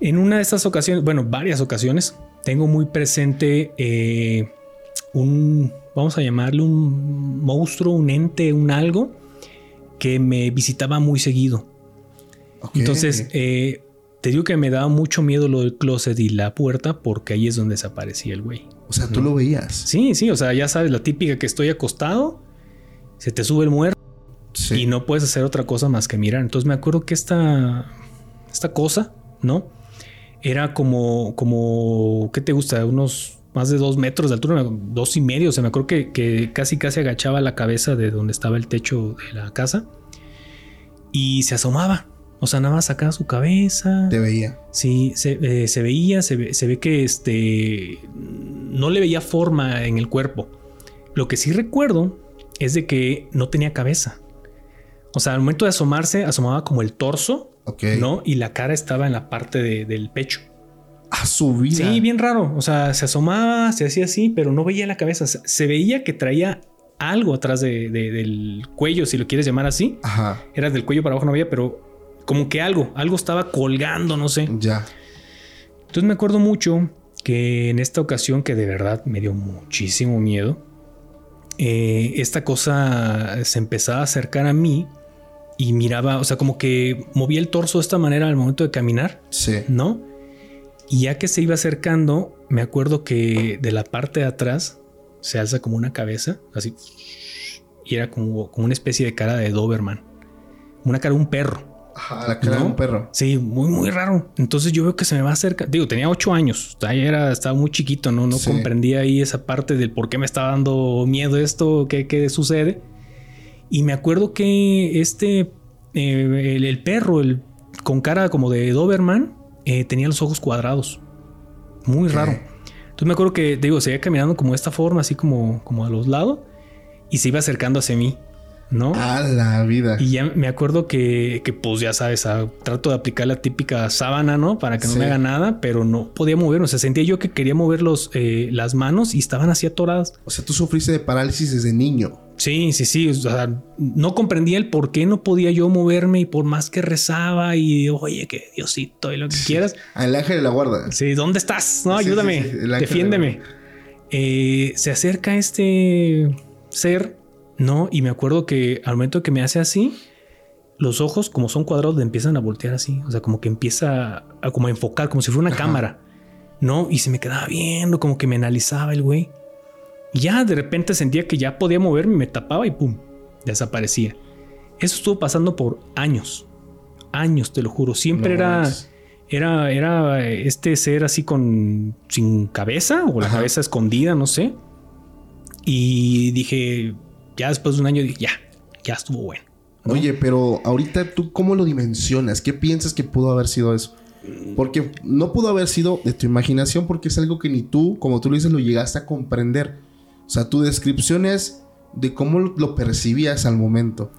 Speaker 1: en una de estas ocasiones, bueno, varias ocasiones, tengo muy presente eh, un, vamos a llamarle un monstruo, un ente, un algo que me visitaba muy seguido. Entonces, eh, te digo que me daba mucho miedo lo del closet y la puerta porque ahí es donde desaparecía el güey.
Speaker 2: o sea, tú lo veías.
Speaker 1: Sí, sí, o sea, ya sabes, la típica que estoy acostado, se te sube el muerto
Speaker 2: Sí.
Speaker 1: y no puedes hacer otra cosa más que mirar. Entonces me acuerdo que esta, esta cosa, ¿no? Era como, como, ¿qué te gusta? Unos más de dos metros de altura, dos y medio. O sea, me acuerdo que, que casi, casi agachaba la cabeza de donde estaba el techo de la casa y se asomaba. O sea, nada más sacaba su cabeza.
Speaker 2: Te veía.
Speaker 1: Sí, se, eh, se veía, se ve, se ve que este no le veía forma en el cuerpo. Lo que sí recuerdo es de que no tenía cabeza. O sea, al momento de asomarse, asomaba como el torso, ¿no? Y la cara estaba en la parte de- del pecho.
Speaker 2: A su vida.
Speaker 1: Sí, bien raro. O sea, se asomaba, se hacía así, pero no veía la cabeza. Se, se veía que traía algo atrás de- de- del cuello, si lo quieres llamar así.
Speaker 2: Ajá.
Speaker 1: Era del cuello para abajo, no veía, pero como que algo, algo estaba colgando, no sé.
Speaker 2: Ya.
Speaker 1: Entonces me acuerdo mucho que en esta ocasión, que de verdad me dio muchísimo miedo, eh, esta cosa se empezaba a acercar a mí y miraba, o sea, como que movía el torso de esta manera al momento de caminar,
Speaker 2: Sí.
Speaker 1: ¿no? Y ya que se iba acercando, me acuerdo que de la parte de atrás se alza como una cabeza, así, y era como, como una especie de cara de Doberman, una cara de un perro.
Speaker 2: Ajá, la cara de un perro.
Speaker 1: Sí, muy, muy raro. Entonces yo veo que se me va acerca. Digo, tenía ocho años. Era, estaba muy chiquito, ¿no? No
Speaker 2: Sí.
Speaker 1: comprendía ahí esa parte del por qué me estaba dando miedo esto, qué, qué sucede. Y me acuerdo que este, eh, el, el perro, el, con cara como de Doberman, eh, tenía los ojos cuadrados. Muy raro. Entonces me acuerdo que, digo, seguía caminando como de esta forma, así como, como a los lados, y se iba acercando hacia mí, ¿no?
Speaker 2: A la vida.
Speaker 1: Y ya me acuerdo que, que, pues ya sabes, ah, trato de aplicar la típica sábana, ¿no? Para que no
Speaker 2: Sí.
Speaker 1: me haga nada, pero no podía moverme. O sea, sentía yo que quería mover los, eh, las manos y estaban así atoradas.
Speaker 2: O sea, tú sufriste de parálisis desde niño.
Speaker 1: Sí, sí, sí. O sea, no comprendía el por qué no podía yo moverme y por más que rezaba y oye, que Diosito y lo que quieras.
Speaker 2: Al ángel de la guarda.
Speaker 1: Sí, ¿dónde estás? No,
Speaker 2: Sí,
Speaker 1: ayúdame,
Speaker 2: sí, sí,
Speaker 1: defiéndeme. Eh, se acerca este ser, ¿no? Y me acuerdo que al momento que me hace así, los ojos, como son cuadrados, le empiezan a voltear así. O sea, como que empieza a, como a enfocar, como si fuera una
Speaker 2: Ajá.
Speaker 1: cámara, ¿no? Y se me quedaba viendo, como que me analizaba el güey. Ya de repente sentía que ya podía moverme, me tapaba y pum, desaparecía. Eso estuvo pasando por años. Años, te lo juro. Siempre
Speaker 2: No
Speaker 1: era. Era, era este ser así con sin cabeza o la
Speaker 2: Ajá.
Speaker 1: cabeza escondida, no sé. Y dije, ya después de un año dije, ya, ya estuvo bueno. ¿no?
Speaker 2: Oye, pero ahorita tú cómo lo dimensionas? ¿Qué piensas que pudo haber sido eso? Porque no pudo haber sido de tu imaginación porque es algo que ni tú, como tú lo dices, lo llegaste a comprender. O sea, tu descripción es de cómo lo percibías al momento.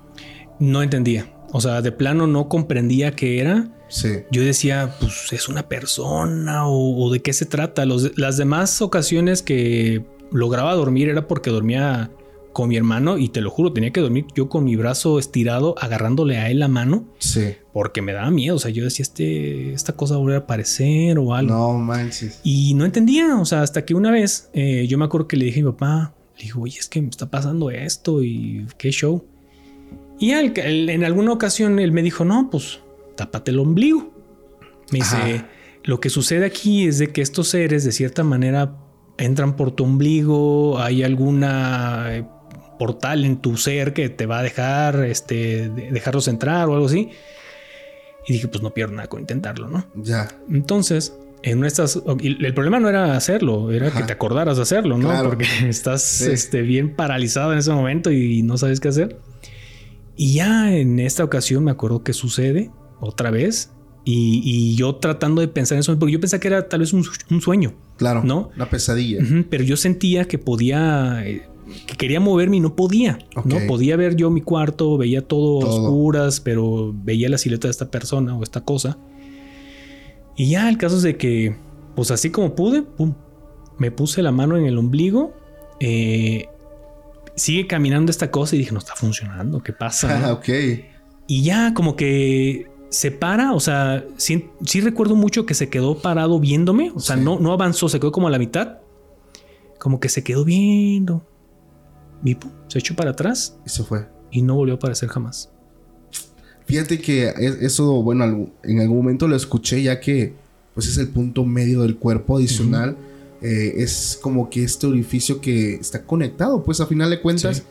Speaker 1: no entendía. O sea, de plano no comprendía qué era.
Speaker 2: Sí.
Speaker 1: Yo decía, pues es una persona o, o de qué se trata. Los- las demás ocasiones que lograba dormir era porque dormía con mi hermano y te lo juro, tenía que dormir yo con mi brazo estirado agarrándole a él la mano
Speaker 2: Sí.
Speaker 1: Porque me daba miedo. O sea, yo decía, este, esta cosa va a volver a aparecer o algo.
Speaker 2: No manches.
Speaker 1: Y no entendía, o sea, hasta que una vez eh, yo me acuerdo que le dije a mi papá, le dije, oye, es que me está pasando esto y qué show. Y en alguna ocasión él me dijo, no, pues tápate el ombligo. Me dice,
Speaker 2: Ajá.
Speaker 1: lo que sucede aquí es de que estos seres de cierta manera entran por tu ombligo, hay alguna eh, portal en tu ser que te va a dejar, este, de- dejarlos entrar o algo así. Y dije, pues no pierdo nada con intentarlo, ¿no?
Speaker 2: Ya.
Speaker 1: Entonces, en nuestras. y El problema no era hacerlo, era
Speaker 2: Ajá.
Speaker 1: que te acordaras de hacerlo, ¿no?
Speaker 2: Claro.
Speaker 1: Porque estás
Speaker 2: Sí.
Speaker 1: este, bien paralizado en ese momento y no sabes qué hacer. Y ya en esta ocasión me acuerdo que sucede otra vez. Y, y yo tratando de pensar en eso, porque yo pensaba que era tal vez un, un sueño,
Speaker 2: Claro.
Speaker 1: ¿No?
Speaker 2: Una pesadilla.
Speaker 1: Ujú, pero yo sentía que podía, eh, que quería moverme y no podía, ¿no?
Speaker 2: Ok.
Speaker 1: Podía ver yo mi cuarto, veía todo,
Speaker 2: Todo.
Speaker 1: oscuras, pero veía la silueta de esta persona o esta cosa. Y ya el caso es de que, pues así como pude, pum, me puse la mano en el ombligo, eh, sigue caminando esta cosa y dije, no está funcionando, ¿qué pasa? no?
Speaker 2: Ah, ok.
Speaker 1: Y ya como que se para, o sea, sí, sí recuerdo mucho que se quedó parado viéndome, o sea,
Speaker 2: Sí.
Speaker 1: no, no avanzó, se quedó como a la mitad, como que se quedó viendo. Y pum, se echó para atrás
Speaker 2: Y se fue.
Speaker 1: y no volvió a aparecer jamás.
Speaker 2: Fíjate que es- eso, bueno, en algún momento lo escuché ya que pues es el punto medio del cuerpo adicional. Eh, es como que este orificio que está conectado, pues a final de cuentas.
Speaker 1: Sí.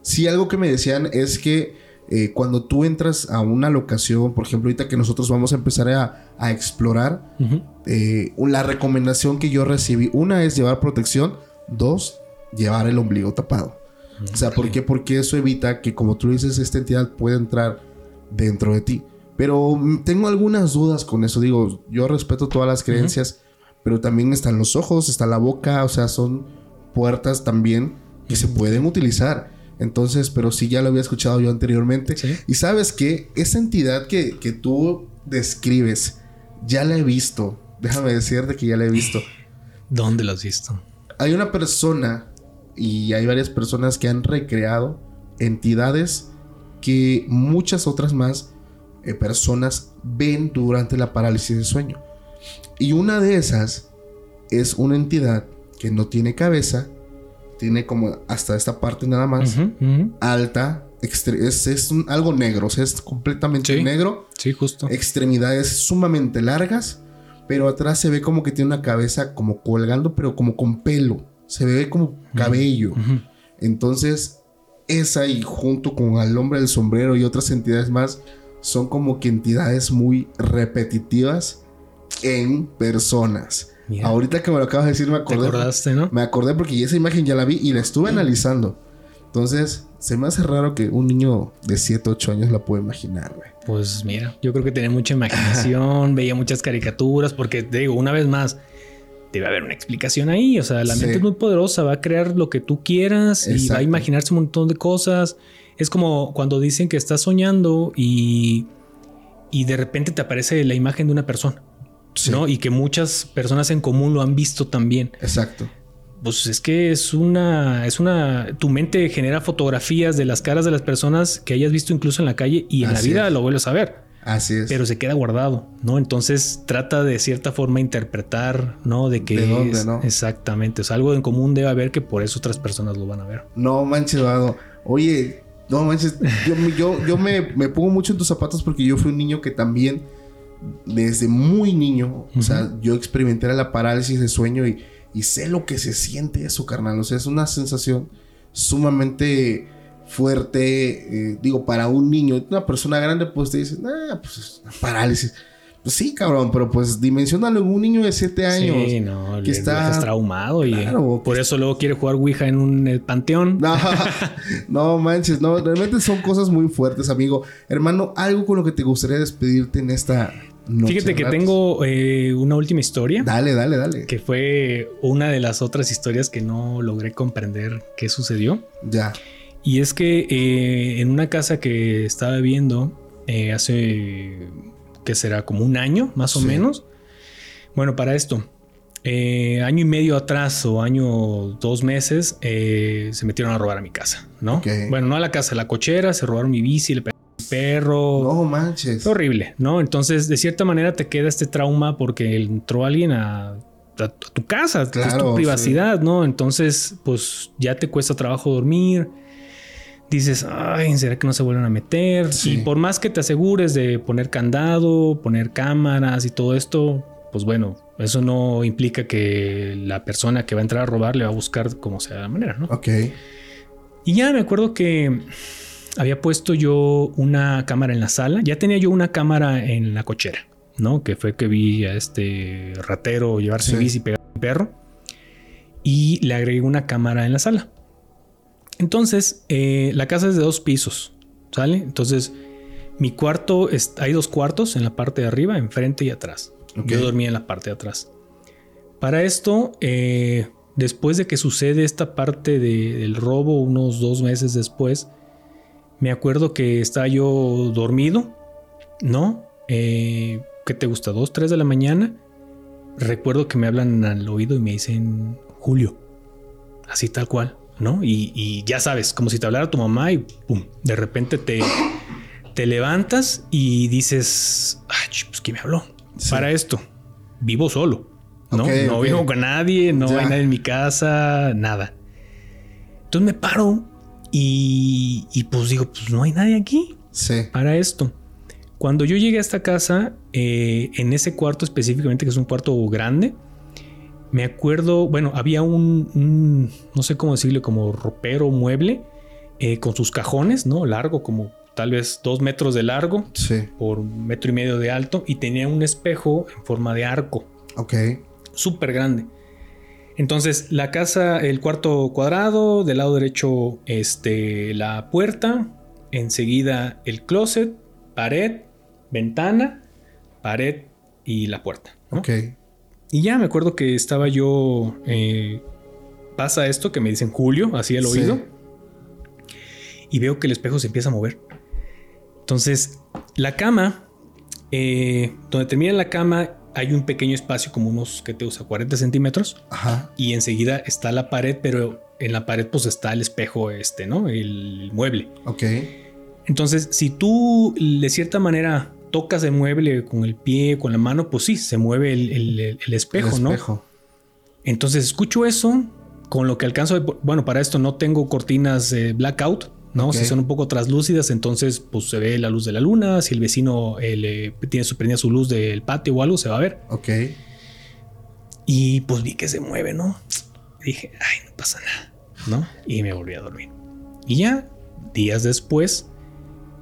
Speaker 2: Sí, algo que me decían es que eh, cuando tú entras a una locación, por ejemplo, ahorita que nosotros vamos a empezar a, a explorar, eh, la recomendación que yo recibí, una es llevar protección, dos, llevar el ombligo tapado. O sea, ¿por qué? Porque eso evita que, como tú dices, esta entidad pueda entrar dentro de ti. Pero mm, tengo algunas dudas con eso. Digo, yo respeto todas las creencias, pero también están los ojos, está la boca, o sea, son puertas también que se pueden utilizar. Entonces, pero sí ya lo había escuchado yo anteriormente.
Speaker 1: Sí.
Speaker 2: Y sabes que esa entidad que, que tú describes, ya la he visto. Déjame decirte que ya la he visto.
Speaker 1: ¿Dónde lo has visto?
Speaker 2: Hay una persona y hay varias personas que han recreado entidades que muchas otras más eh, personas ven durante la parálisis de sueño. Y una de esas es una entidad que no tiene cabeza, tiene como hasta esta parte nada más,
Speaker 1: ujú.
Speaker 2: alta, es, es un- algo negro, o sea, es completamente
Speaker 1: Sí.
Speaker 2: negro,
Speaker 1: Sí, justo.
Speaker 2: extremidades sumamente largas, pero atrás se ve como que tiene una cabeza como colgando, pero como con pelo, se ve como cabello. Entonces, esa y junto con al hombre del sombrero y otras entidades más, son como que entidades muy repetitivas en personas. Ahorita que me lo acabas de decir, me acordé.
Speaker 1: ¿Te acordaste, no?
Speaker 2: Me acordé porque esa imagen ya la vi y la estuve analizando. Entonces, se me hace raro que un niño de 7, 8 años la pueda imaginar, güey.
Speaker 1: Pues mira, yo creo que tenía mucha imaginación, veía muchas caricaturas, porque te digo, una vez más, debe haber una explicación ahí. O sea, la mente es muy poderosa, va a crear lo que tú quieras y va a imaginarse un montón de cosas. Es como cuando dicen que estás soñando y, y de repente te aparece la imagen de una persona. ¿no? Y que muchas personas en común lo han visto también.
Speaker 2: Exacto.
Speaker 1: Pues es que es una, es una, tu mente genera fotografías de las caras de las personas que hayas visto incluso en la calle y en la vida lo vuelves a ver.
Speaker 2: Así es.
Speaker 1: Pero se queda guardado, ¿no? Entonces trata de cierta forma interpretar, ¿no? De que
Speaker 2: ¿De dónde, no?
Speaker 1: Exactamente. O sea, algo en común debe haber que por eso otras personas lo van a ver.
Speaker 2: No manches, Vado. Oye, no manches, yo, yo, yo me, me pongo mucho en tus zapatos porque yo fui un niño que también desde muy niño, o sea, yo experimenté la parálisis de sueño y, y, sé lo que se siente eso, carnal. O sea, es una sensación sumamente fuerte. Eh, digo, para un niño, una persona grande, pues te dicen, ah, pues parálisis. Pues sí, cabrón, pero pues dimensionalo en un niño de 7 años.
Speaker 1: Sí, no, que está traumado y por eso luego quiere jugar Ouija en un panteón.
Speaker 2: No, no manches, no, realmente son cosas muy fuertes, amigo. Hermano, algo con lo que te gustaría despedirte en esta noche.
Speaker 1: Fíjate que tengo eh, una última historia.
Speaker 2: Dale, dale, dale.
Speaker 1: Que fue una de las otras historias que no logré comprender qué sucedió.
Speaker 2: Ya.
Speaker 1: Y es que eh, en una casa que estaba viendo eh, hace que será como un año más o menos. Bueno, para esto, eh, año y medio atrás o año dos meses eh, se metieron a robar a mi casa, ¿no? Bueno, no a la casa, a la cochera, se robaron mi bici, le pegaron mi perro.
Speaker 2: No manches.
Speaker 1: horrible, ¿no? Entonces, de cierta manera te queda este trauma porque entró alguien a, tu casa, es tu privacidad, ¿no? Entonces, pues ya te cuesta trabajo dormir dices, ay, ¿será que no se vuelven a meter? Y por más que te asegures de poner candado, poner cámaras y todo esto, pues bueno, eso no implica que la persona que va a entrar a robar le va a buscar como sea la manera, ¿no?
Speaker 2: Ok.
Speaker 1: Y ya me acuerdo que había puesto yo una cámara en la sala, ya tenía yo una cámara en la cochera, ¿no? Que fue que vi a este ratero llevarse mi bici y pegar a mi perro. Y le agregué una cámara en la sala. Entonces, eh, la casa es de dos pisos, ¿sale? Entonces, mi cuarto, hay dos cuartos en la parte de arriba, enfrente y atrás. Yo dormía en la parte de atrás. Para esto, eh, después de que sucede esta parte del robo, unos dos meses después, me acuerdo que estaba yo dormido, ¿no? Eh, ¿Qué te gusta? ¿Dos, tres de la mañana? Recuerdo que me hablan al oído y me dicen, Julio, así tal cual. ¿No? Y, ya sabes, como si te hablara tu mamá y pum, de repente te, te levantas y dices, ay, pues ¿quién me habló? Para esto, vivo solo, ¿no? no vivo con nadie, no hay nadie en mi casa, nada. Entonces me paro y, y, pues digo, pues no hay nadie aquí
Speaker 2: sí.
Speaker 1: para esto. Cuando yo llegué a esta casa, eh, en ese cuarto específicamente, que es un cuarto grande, me acuerdo, bueno, había un, no sé cómo decirle, como ropero mueble eh, con sus cajones, ¿no? Largo, como tal vez dos metros de largo
Speaker 2: sí.
Speaker 1: por un metro y medio de alto y tenía un espejo en forma de arco.
Speaker 2: Ok.
Speaker 1: Súper grande. Entonces, la casa, el cuarto cuadrado, del lado derecho, este, la puerta, enseguida el closet, pared, ventana, pared y la puerta.
Speaker 2: Ok.
Speaker 1: Y ya me acuerdo que estaba yo. Eh, pasa esto que me dicen Julio, así al oído. Y veo que el espejo se empieza a mover. Entonces, la cama, eh, donde termina la cama, hay un pequeño espacio, como unos que te usa 40 centímetros.
Speaker 2: Ajá.
Speaker 1: Y enseguida está la pared, pero en la pared, pues está el espejo, este, ¿no? El mueble.
Speaker 2: Ok.
Speaker 1: Entonces, si tú de cierta manera tocas el mueble con el pie, con la mano, pues sí, se mueve el, espejo, el espejo. Entonces escucho eso, con lo que alcanzo de, Bueno, para esto no tengo cortinas blackout, ¿no? Si son un poco traslúcidas, entonces pues se ve la luz de la luna. Si el vecino eh, tiene su, prendida su luz del patio o algo, se va a ver.
Speaker 2: Ok.
Speaker 1: Y pues vi que se mueve, ¿no? dije, ay, no pasa nada, ¿no? Y me volví a dormir. Y ya, días después,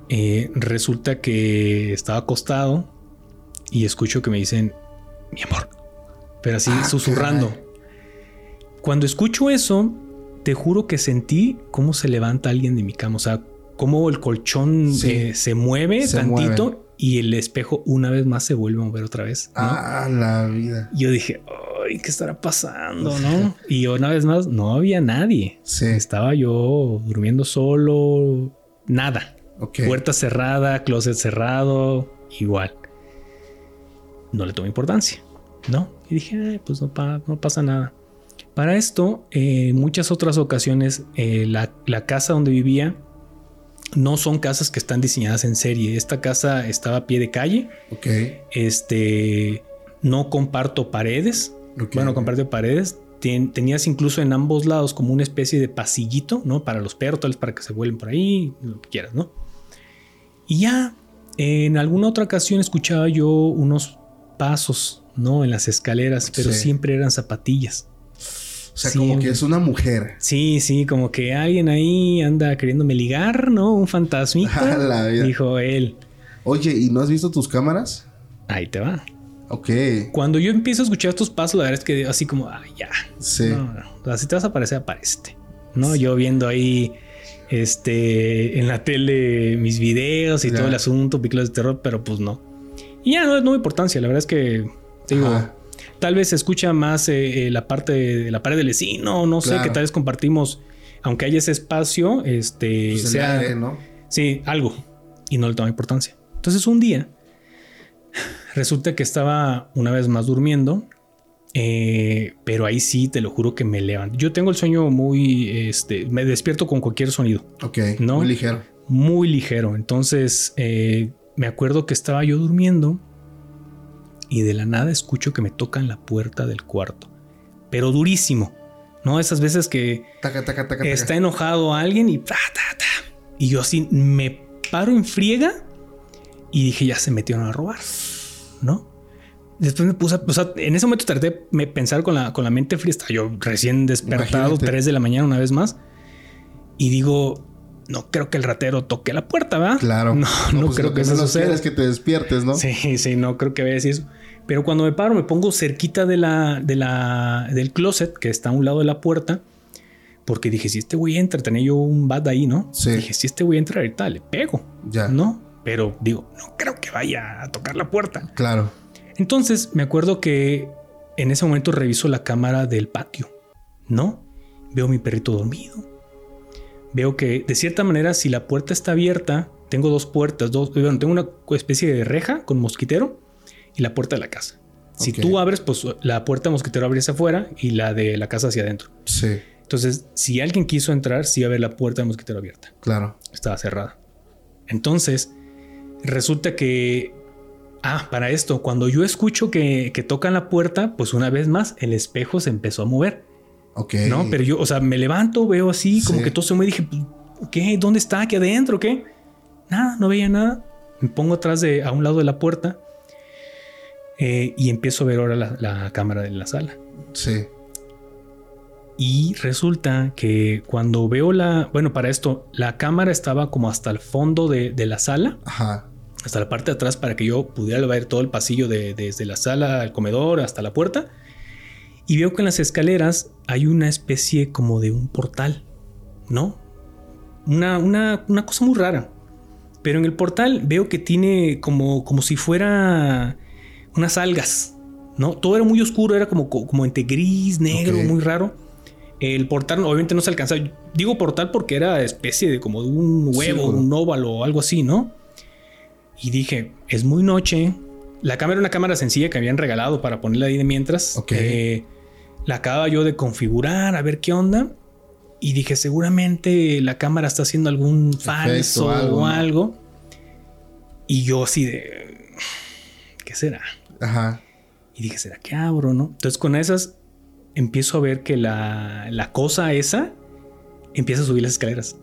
Speaker 1: eh, resulta que estaba acostado y escucho que me dicen, mi amor, pero así
Speaker 2: Ah,
Speaker 1: susurrando.
Speaker 2: caray.
Speaker 1: Cuando escucho eso, te juro que sentí cómo se levanta alguien de mi cama, o sea, cómo el colchón
Speaker 2: Sí.
Speaker 1: eh, se mueve
Speaker 2: Se
Speaker 1: tantito
Speaker 2: mueve.
Speaker 1: y el espejo una vez más se vuelve a mover otra vez. ¿no?
Speaker 2: Ah, la vida.
Speaker 1: Yo dije, ay, ¿qué estará pasando? ¿No? Y una vez más, no había nadie.
Speaker 2: Sí.
Speaker 1: Estaba yo durmiendo solo, nada. Puerta cerrada, closet cerrado, igual. No le tomé importancia, ¿no? Y dije, "Ay, pues no, pa- no pasa nada. Para esto, eh, en muchas otras ocasiones, eh, la, la casa donde vivía no son casas que están diseñadas en serie. Esta casa estaba a pie de calle.
Speaker 2: Ok.
Speaker 1: Este, no comparto paredes. Bueno, comparto paredes. Tenías incluso en ambos lados como una especie de pasillito, ¿no? Para los perros, tal vez para que se vuelen por ahí, lo que quieras, ¿no? Y ya en alguna otra ocasión escuchaba yo unos pasos, ¿no? En las escaleras, pero
Speaker 2: Sí.
Speaker 1: siempre eran zapatillas.
Speaker 2: O sea, como que es una mujer.
Speaker 1: Sí, sí, como que alguien ahí anda queriéndome ligar, ¿no? Un fantasmita.
Speaker 2: la vida.
Speaker 1: Dijo él.
Speaker 2: Oye, ¿y no has visto tus cámaras?
Speaker 1: Ahí te va.
Speaker 2: Ok.
Speaker 1: Cuando yo empiezo a escuchar estos pasos, la verdad es que así como, ay, ya.
Speaker 2: Sí.
Speaker 1: No, no. Si te vas a aparecer, aparecete. No, yo viendo ahí este en la tele mis videos y todo el asunto, películas de terror, pero pues no. Y ya no, no hay importancia, la verdad es que digo,
Speaker 2: Ajá.
Speaker 1: tal vez se escucha más eh, eh, la parte de la pared del vecino, no sé,
Speaker 2: Claro.
Speaker 1: que tal vez compartimos, aunque haya ese espacio, este
Speaker 2: Pues
Speaker 1: sea
Speaker 2: aire, ¿no?
Speaker 1: Sí, algo. Y no le toma importancia. Entonces un día resulta que estaba una vez más durmiendo. Eh, pero ahí sí, te lo juro que me levanto. Yo tengo el sueño muy, este, me despierto con cualquier sonido,
Speaker 2: Ok.
Speaker 1: No.
Speaker 2: Muy ligero.
Speaker 1: muy ligero. Entonces eh, me acuerdo que estaba yo durmiendo y de la nada escucho que me tocan la puerta del cuarto, pero durísimo. No esas veces que
Speaker 2: Taca, taca, taca, taca.
Speaker 1: está enojado alguien y ta, ta, ta. Y yo así me paro en friega y dije, ya se metieron a robar, ¿no? Después me puse, o sea, en ese momento traté de pensar con la, con la mente fría, yo recién despertado,
Speaker 2: Imagínate.
Speaker 1: 3 de la mañana una vez más, y digo, no creo que el ratero toque la puerta, ¿va?
Speaker 2: Claro.
Speaker 1: No, no,
Speaker 2: pues
Speaker 1: creo
Speaker 2: lo
Speaker 1: que eso suceda.
Speaker 2: es que te despiertes, ¿no?
Speaker 1: Sí, sí, no creo que decir eso. Pero cuando me paro, me pongo cerquita de la, de la, del closet que está a un lado de la puerta. Porque dije, si este güey entra, tenía yo un bat ahí, ¿no?
Speaker 2: Sí.
Speaker 1: Dije, si este güey entra ahorita, le pego.
Speaker 2: Ya.
Speaker 1: ¿No? Pero digo, no creo que vaya a tocar la puerta.
Speaker 2: Claro.
Speaker 1: Entonces me acuerdo que en ese momento reviso la cámara del patio, ¿no? Veo mi perrito dormido. Veo que de cierta manera si la puerta está abierta, tengo dos puertas, dos, bueno, tengo una especie de reja con mosquitero y la puerta de la casa. Si tú abres, pues la puerta mosquitero abre hacia afuera y la de la casa hacia adentro.
Speaker 2: Sí.
Speaker 1: Entonces, si alguien quiso entrar, sí iba a ver la puerta de mosquitero abierta
Speaker 2: Claro.
Speaker 1: estaba cerrada. Entonces, resulta que, ah, para esto, cuando yo escucho que, que tocan la puerta, pues una vez más el espejo se empezó a mover,
Speaker 2: Ok.
Speaker 1: ¿no? Pero yo, o sea, me levanto, veo así, como
Speaker 2: Sí.
Speaker 1: que todo se mueve y dije, pues, ¿qué? ¿Dónde está? ¿Aquí adentro? ¿Qué? Nada, no veía nada. Me pongo atrás de, a un lado de la puerta eh, y empiezo a ver ahora la, la cámara de la sala.
Speaker 2: Sí.
Speaker 1: Y resulta que cuando veo la, bueno, para esto, la cámara estaba como hasta el fondo de, de la sala,
Speaker 2: Ajá.
Speaker 1: Hasta la parte de atrás para que yo pudiera ver todo el pasillo de- desde la sala al comedor hasta la puerta. Y veo que en las escaleras hay una especie como de un portal, ¿no? Una, una, una cosa muy rara. Pero en el portal veo que tiene como, como si fuera unas algas, ¿no? Todo era muy oscuro, era como, como entre gris, negro, muy raro. El portal obviamente no se alcanzaba. Digo portal porque era especie de como de un huevo,
Speaker 2: Círculo.
Speaker 1: un óvalo o algo así, ¿no? Y dije, es muy noche. La cámara era una cámara sencilla que habían regalado para ponerla ahí de mientras.
Speaker 2: Ok.
Speaker 1: Eh, la acababa yo de configurar, a ver qué onda. Y dije, seguramente la cámara está haciendo algún falso
Speaker 2: algo,
Speaker 1: o algo. Y yo así de... ¿Qué será?
Speaker 2: Ajá.
Speaker 1: Y dije, ¿será que abro, no? Entonces con esas empiezo a ver que la, la cosa esa empieza a subir las escaleras.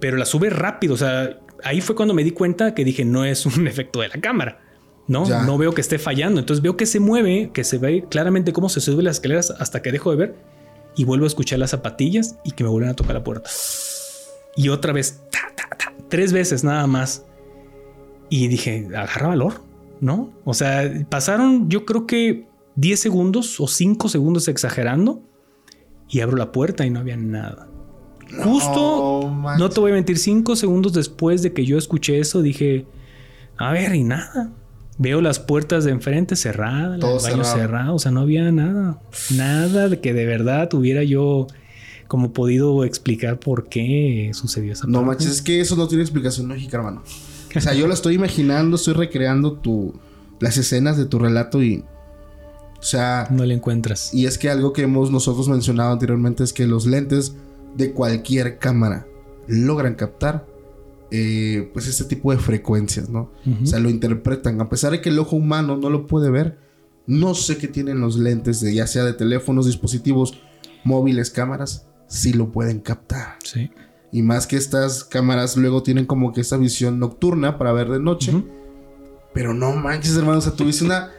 Speaker 1: Pero la sube rápido. O sea, ahí fue cuando me di cuenta que dije, no es un efecto de la cámara. No,
Speaker 2: Ya.
Speaker 1: no veo que esté fallando. Entonces veo que se mueve, que se ve claramente cómo se sube las escaleras hasta que dejo de ver y vuelvo a escuchar las zapatillas y que me vuelven a tocar la puerta. Y otra vez, ta, ta, ta, tres veces nada más. Y dije, agarra valor, ¿no? O sea, pasaron yo creo que 10 segundos o 5 segundos exagerando y abro la puerta y no había nada. Justo, no te voy a mentir, 5 segundos después de que yo escuché eso, dije, a ver, y nada. Veo las puertas de enfrente cerradas, el baño cerrado. o sea, no había nada. Nada de que de verdad tuviera yo como podido explicar por qué sucedió esa
Speaker 2: No manches, es que eso no tiene explicación lógica, hermano. O sea, yo lo estoy imaginando, estoy recreando tu, las escenas de tu relato y. O sea.
Speaker 1: No le encuentras.
Speaker 2: Y es que algo que hemos nosotros mencionado anteriormente es que los lentes de cualquier cámara logran captar eh, pues este tipo de frecuencias, ¿no? O sea, lo interpretan. A pesar de que el ojo humano no lo puede ver, no sé qué tienen los lentes de ya sea de teléfonos, dispositivos móviles, cámaras, sí lo pueden captar.
Speaker 1: Sí.
Speaker 2: Y más que estas cámaras luego tienen como que esa visión nocturna para ver de noche. Pero no manches, hermano, o sea, tuviste una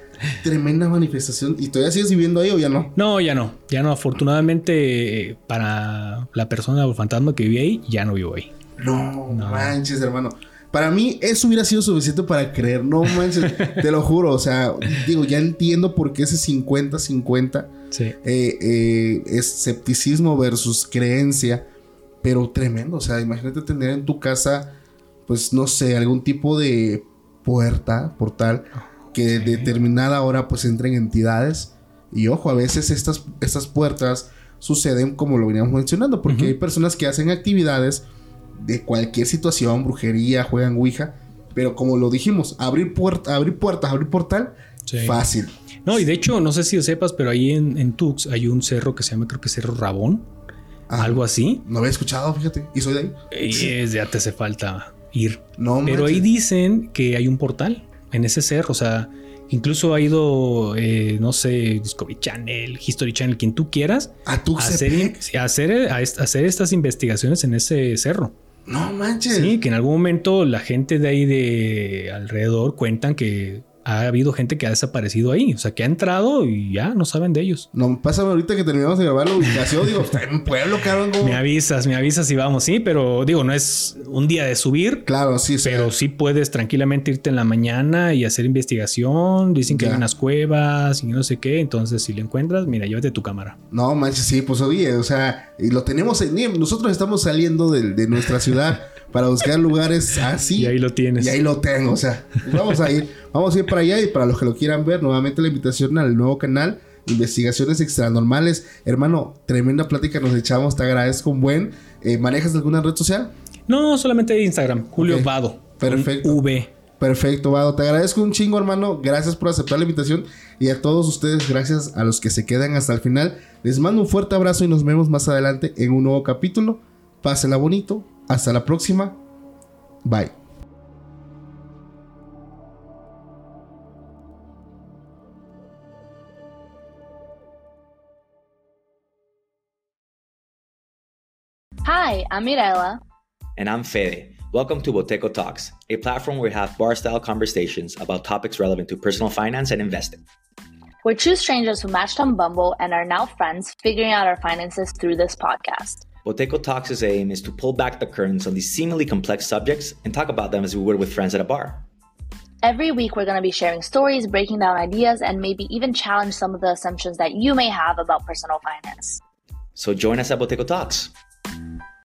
Speaker 2: tremenda manifestación. ¿Y todavía sigues viviendo ahí o ya no?
Speaker 1: No, ya no. Ya no. Afortunadamente, para la persona o el fantasma que vive ahí, ya no vivo ahí.
Speaker 2: No, manches, hermano. Para mí eso hubiera sido suficiente para creer. No manches, te lo juro. O sea, digo, ya entiendo por qué ese 50-50
Speaker 1: sí.
Speaker 2: eh, eh, escepticismo versus creencia. Pero tremendo. O sea, imagínate tener en tu casa, pues no sé, algún tipo de puerta, portal, que de determinada hora pues entren entidades. Y ojo, a veces estas, estas puertas suceden como lo veníamos mencionando, porque hay personas que hacen actividades de cualquier situación, brujería, juegan Ouija. Pero como lo dijimos, abrir, puerta, abrir puertas, abrir portal, fácil.
Speaker 1: No, y de hecho, no sé si lo sepas, pero ahí en, en Tux hay un cerro que se llama, creo que Cerro Rabón. Ah. algo así.
Speaker 2: No había escuchado, fíjate. Y soy de ahí.
Speaker 1: Y es, ya te hace falta ir. No, pero ahí dicen que hay un portal en ese cerro. O sea, incluso ha ido, eh, no sé, Discovery Channel, History Channel, quien tú quieras.
Speaker 2: A Tux
Speaker 1: hacer, hacer, hacer estas investigaciones en ese cerro.
Speaker 2: No manches.
Speaker 1: Sí, que en algún momento la gente de ahí de alrededor cuentan que ha habido gente que ha desaparecido ahí. O sea, que ha entrado y ya no saben de ellos.
Speaker 2: No, pásame ahorita que terminamos de grabar la ubicación. digo, está en un pueblo, cabrón.
Speaker 1: Me avisas, me avisas y vamos. Sí, pero digo, no es un día de subir.
Speaker 2: Claro, sí,
Speaker 1: sí. Pero sí puedes tranquilamente irte en la mañana y hacer investigación. Dicen que hay unas cuevas y no sé qué. Entonces, si lo encuentras, mira, llévate tu cámara.
Speaker 2: No, manches, sí, pues oye, o sea, y lo tenemos en. Nosotros estamos saliendo de, de nuestra ciudad. para buscar lugares así.
Speaker 1: Y ahí lo tienes.
Speaker 2: Y ahí lo tengo, o sea, vamos a ir, vamos a ir para allá y para los que lo quieran ver, nuevamente la invitación al nuevo canal. Investigaciones extranormales. Hermano, tremenda plática nos echamos. Te agradezco un buen. Eh, ¿Manejas alguna red social?
Speaker 1: No, solamente Instagram. Julio Vado.
Speaker 2: Perfecto.
Speaker 1: V.
Speaker 2: Perfecto, Vado. Te agradezco un chingo, hermano. Gracias por aceptar la invitación. Y a todos ustedes, gracias a los que se quedan hasta el final. Les mando un fuerte abrazo y nos vemos más adelante en un nuevo capítulo. Pásenla bonito. Hasta la próxima. Bye.
Speaker 3: Hi, I'm Mirella.
Speaker 4: And I'm Fede. Welcome to Boteco Talks, a platform where we have bar style conversations about topics relevant to personal finance and investing.
Speaker 3: We're two strangers who matched on Bumble and are now friends, figuring out our finances through this podcast.
Speaker 4: Boteco Talks' aim is to pull back the curtains on these seemingly complex subjects and talk about them as we would with friends at a bar.
Speaker 3: Every week, we're going to be sharing stories, breaking down ideas, and maybe even challenge some of the assumptions that you may have about personal finance.
Speaker 4: So join us at Boteco Talks.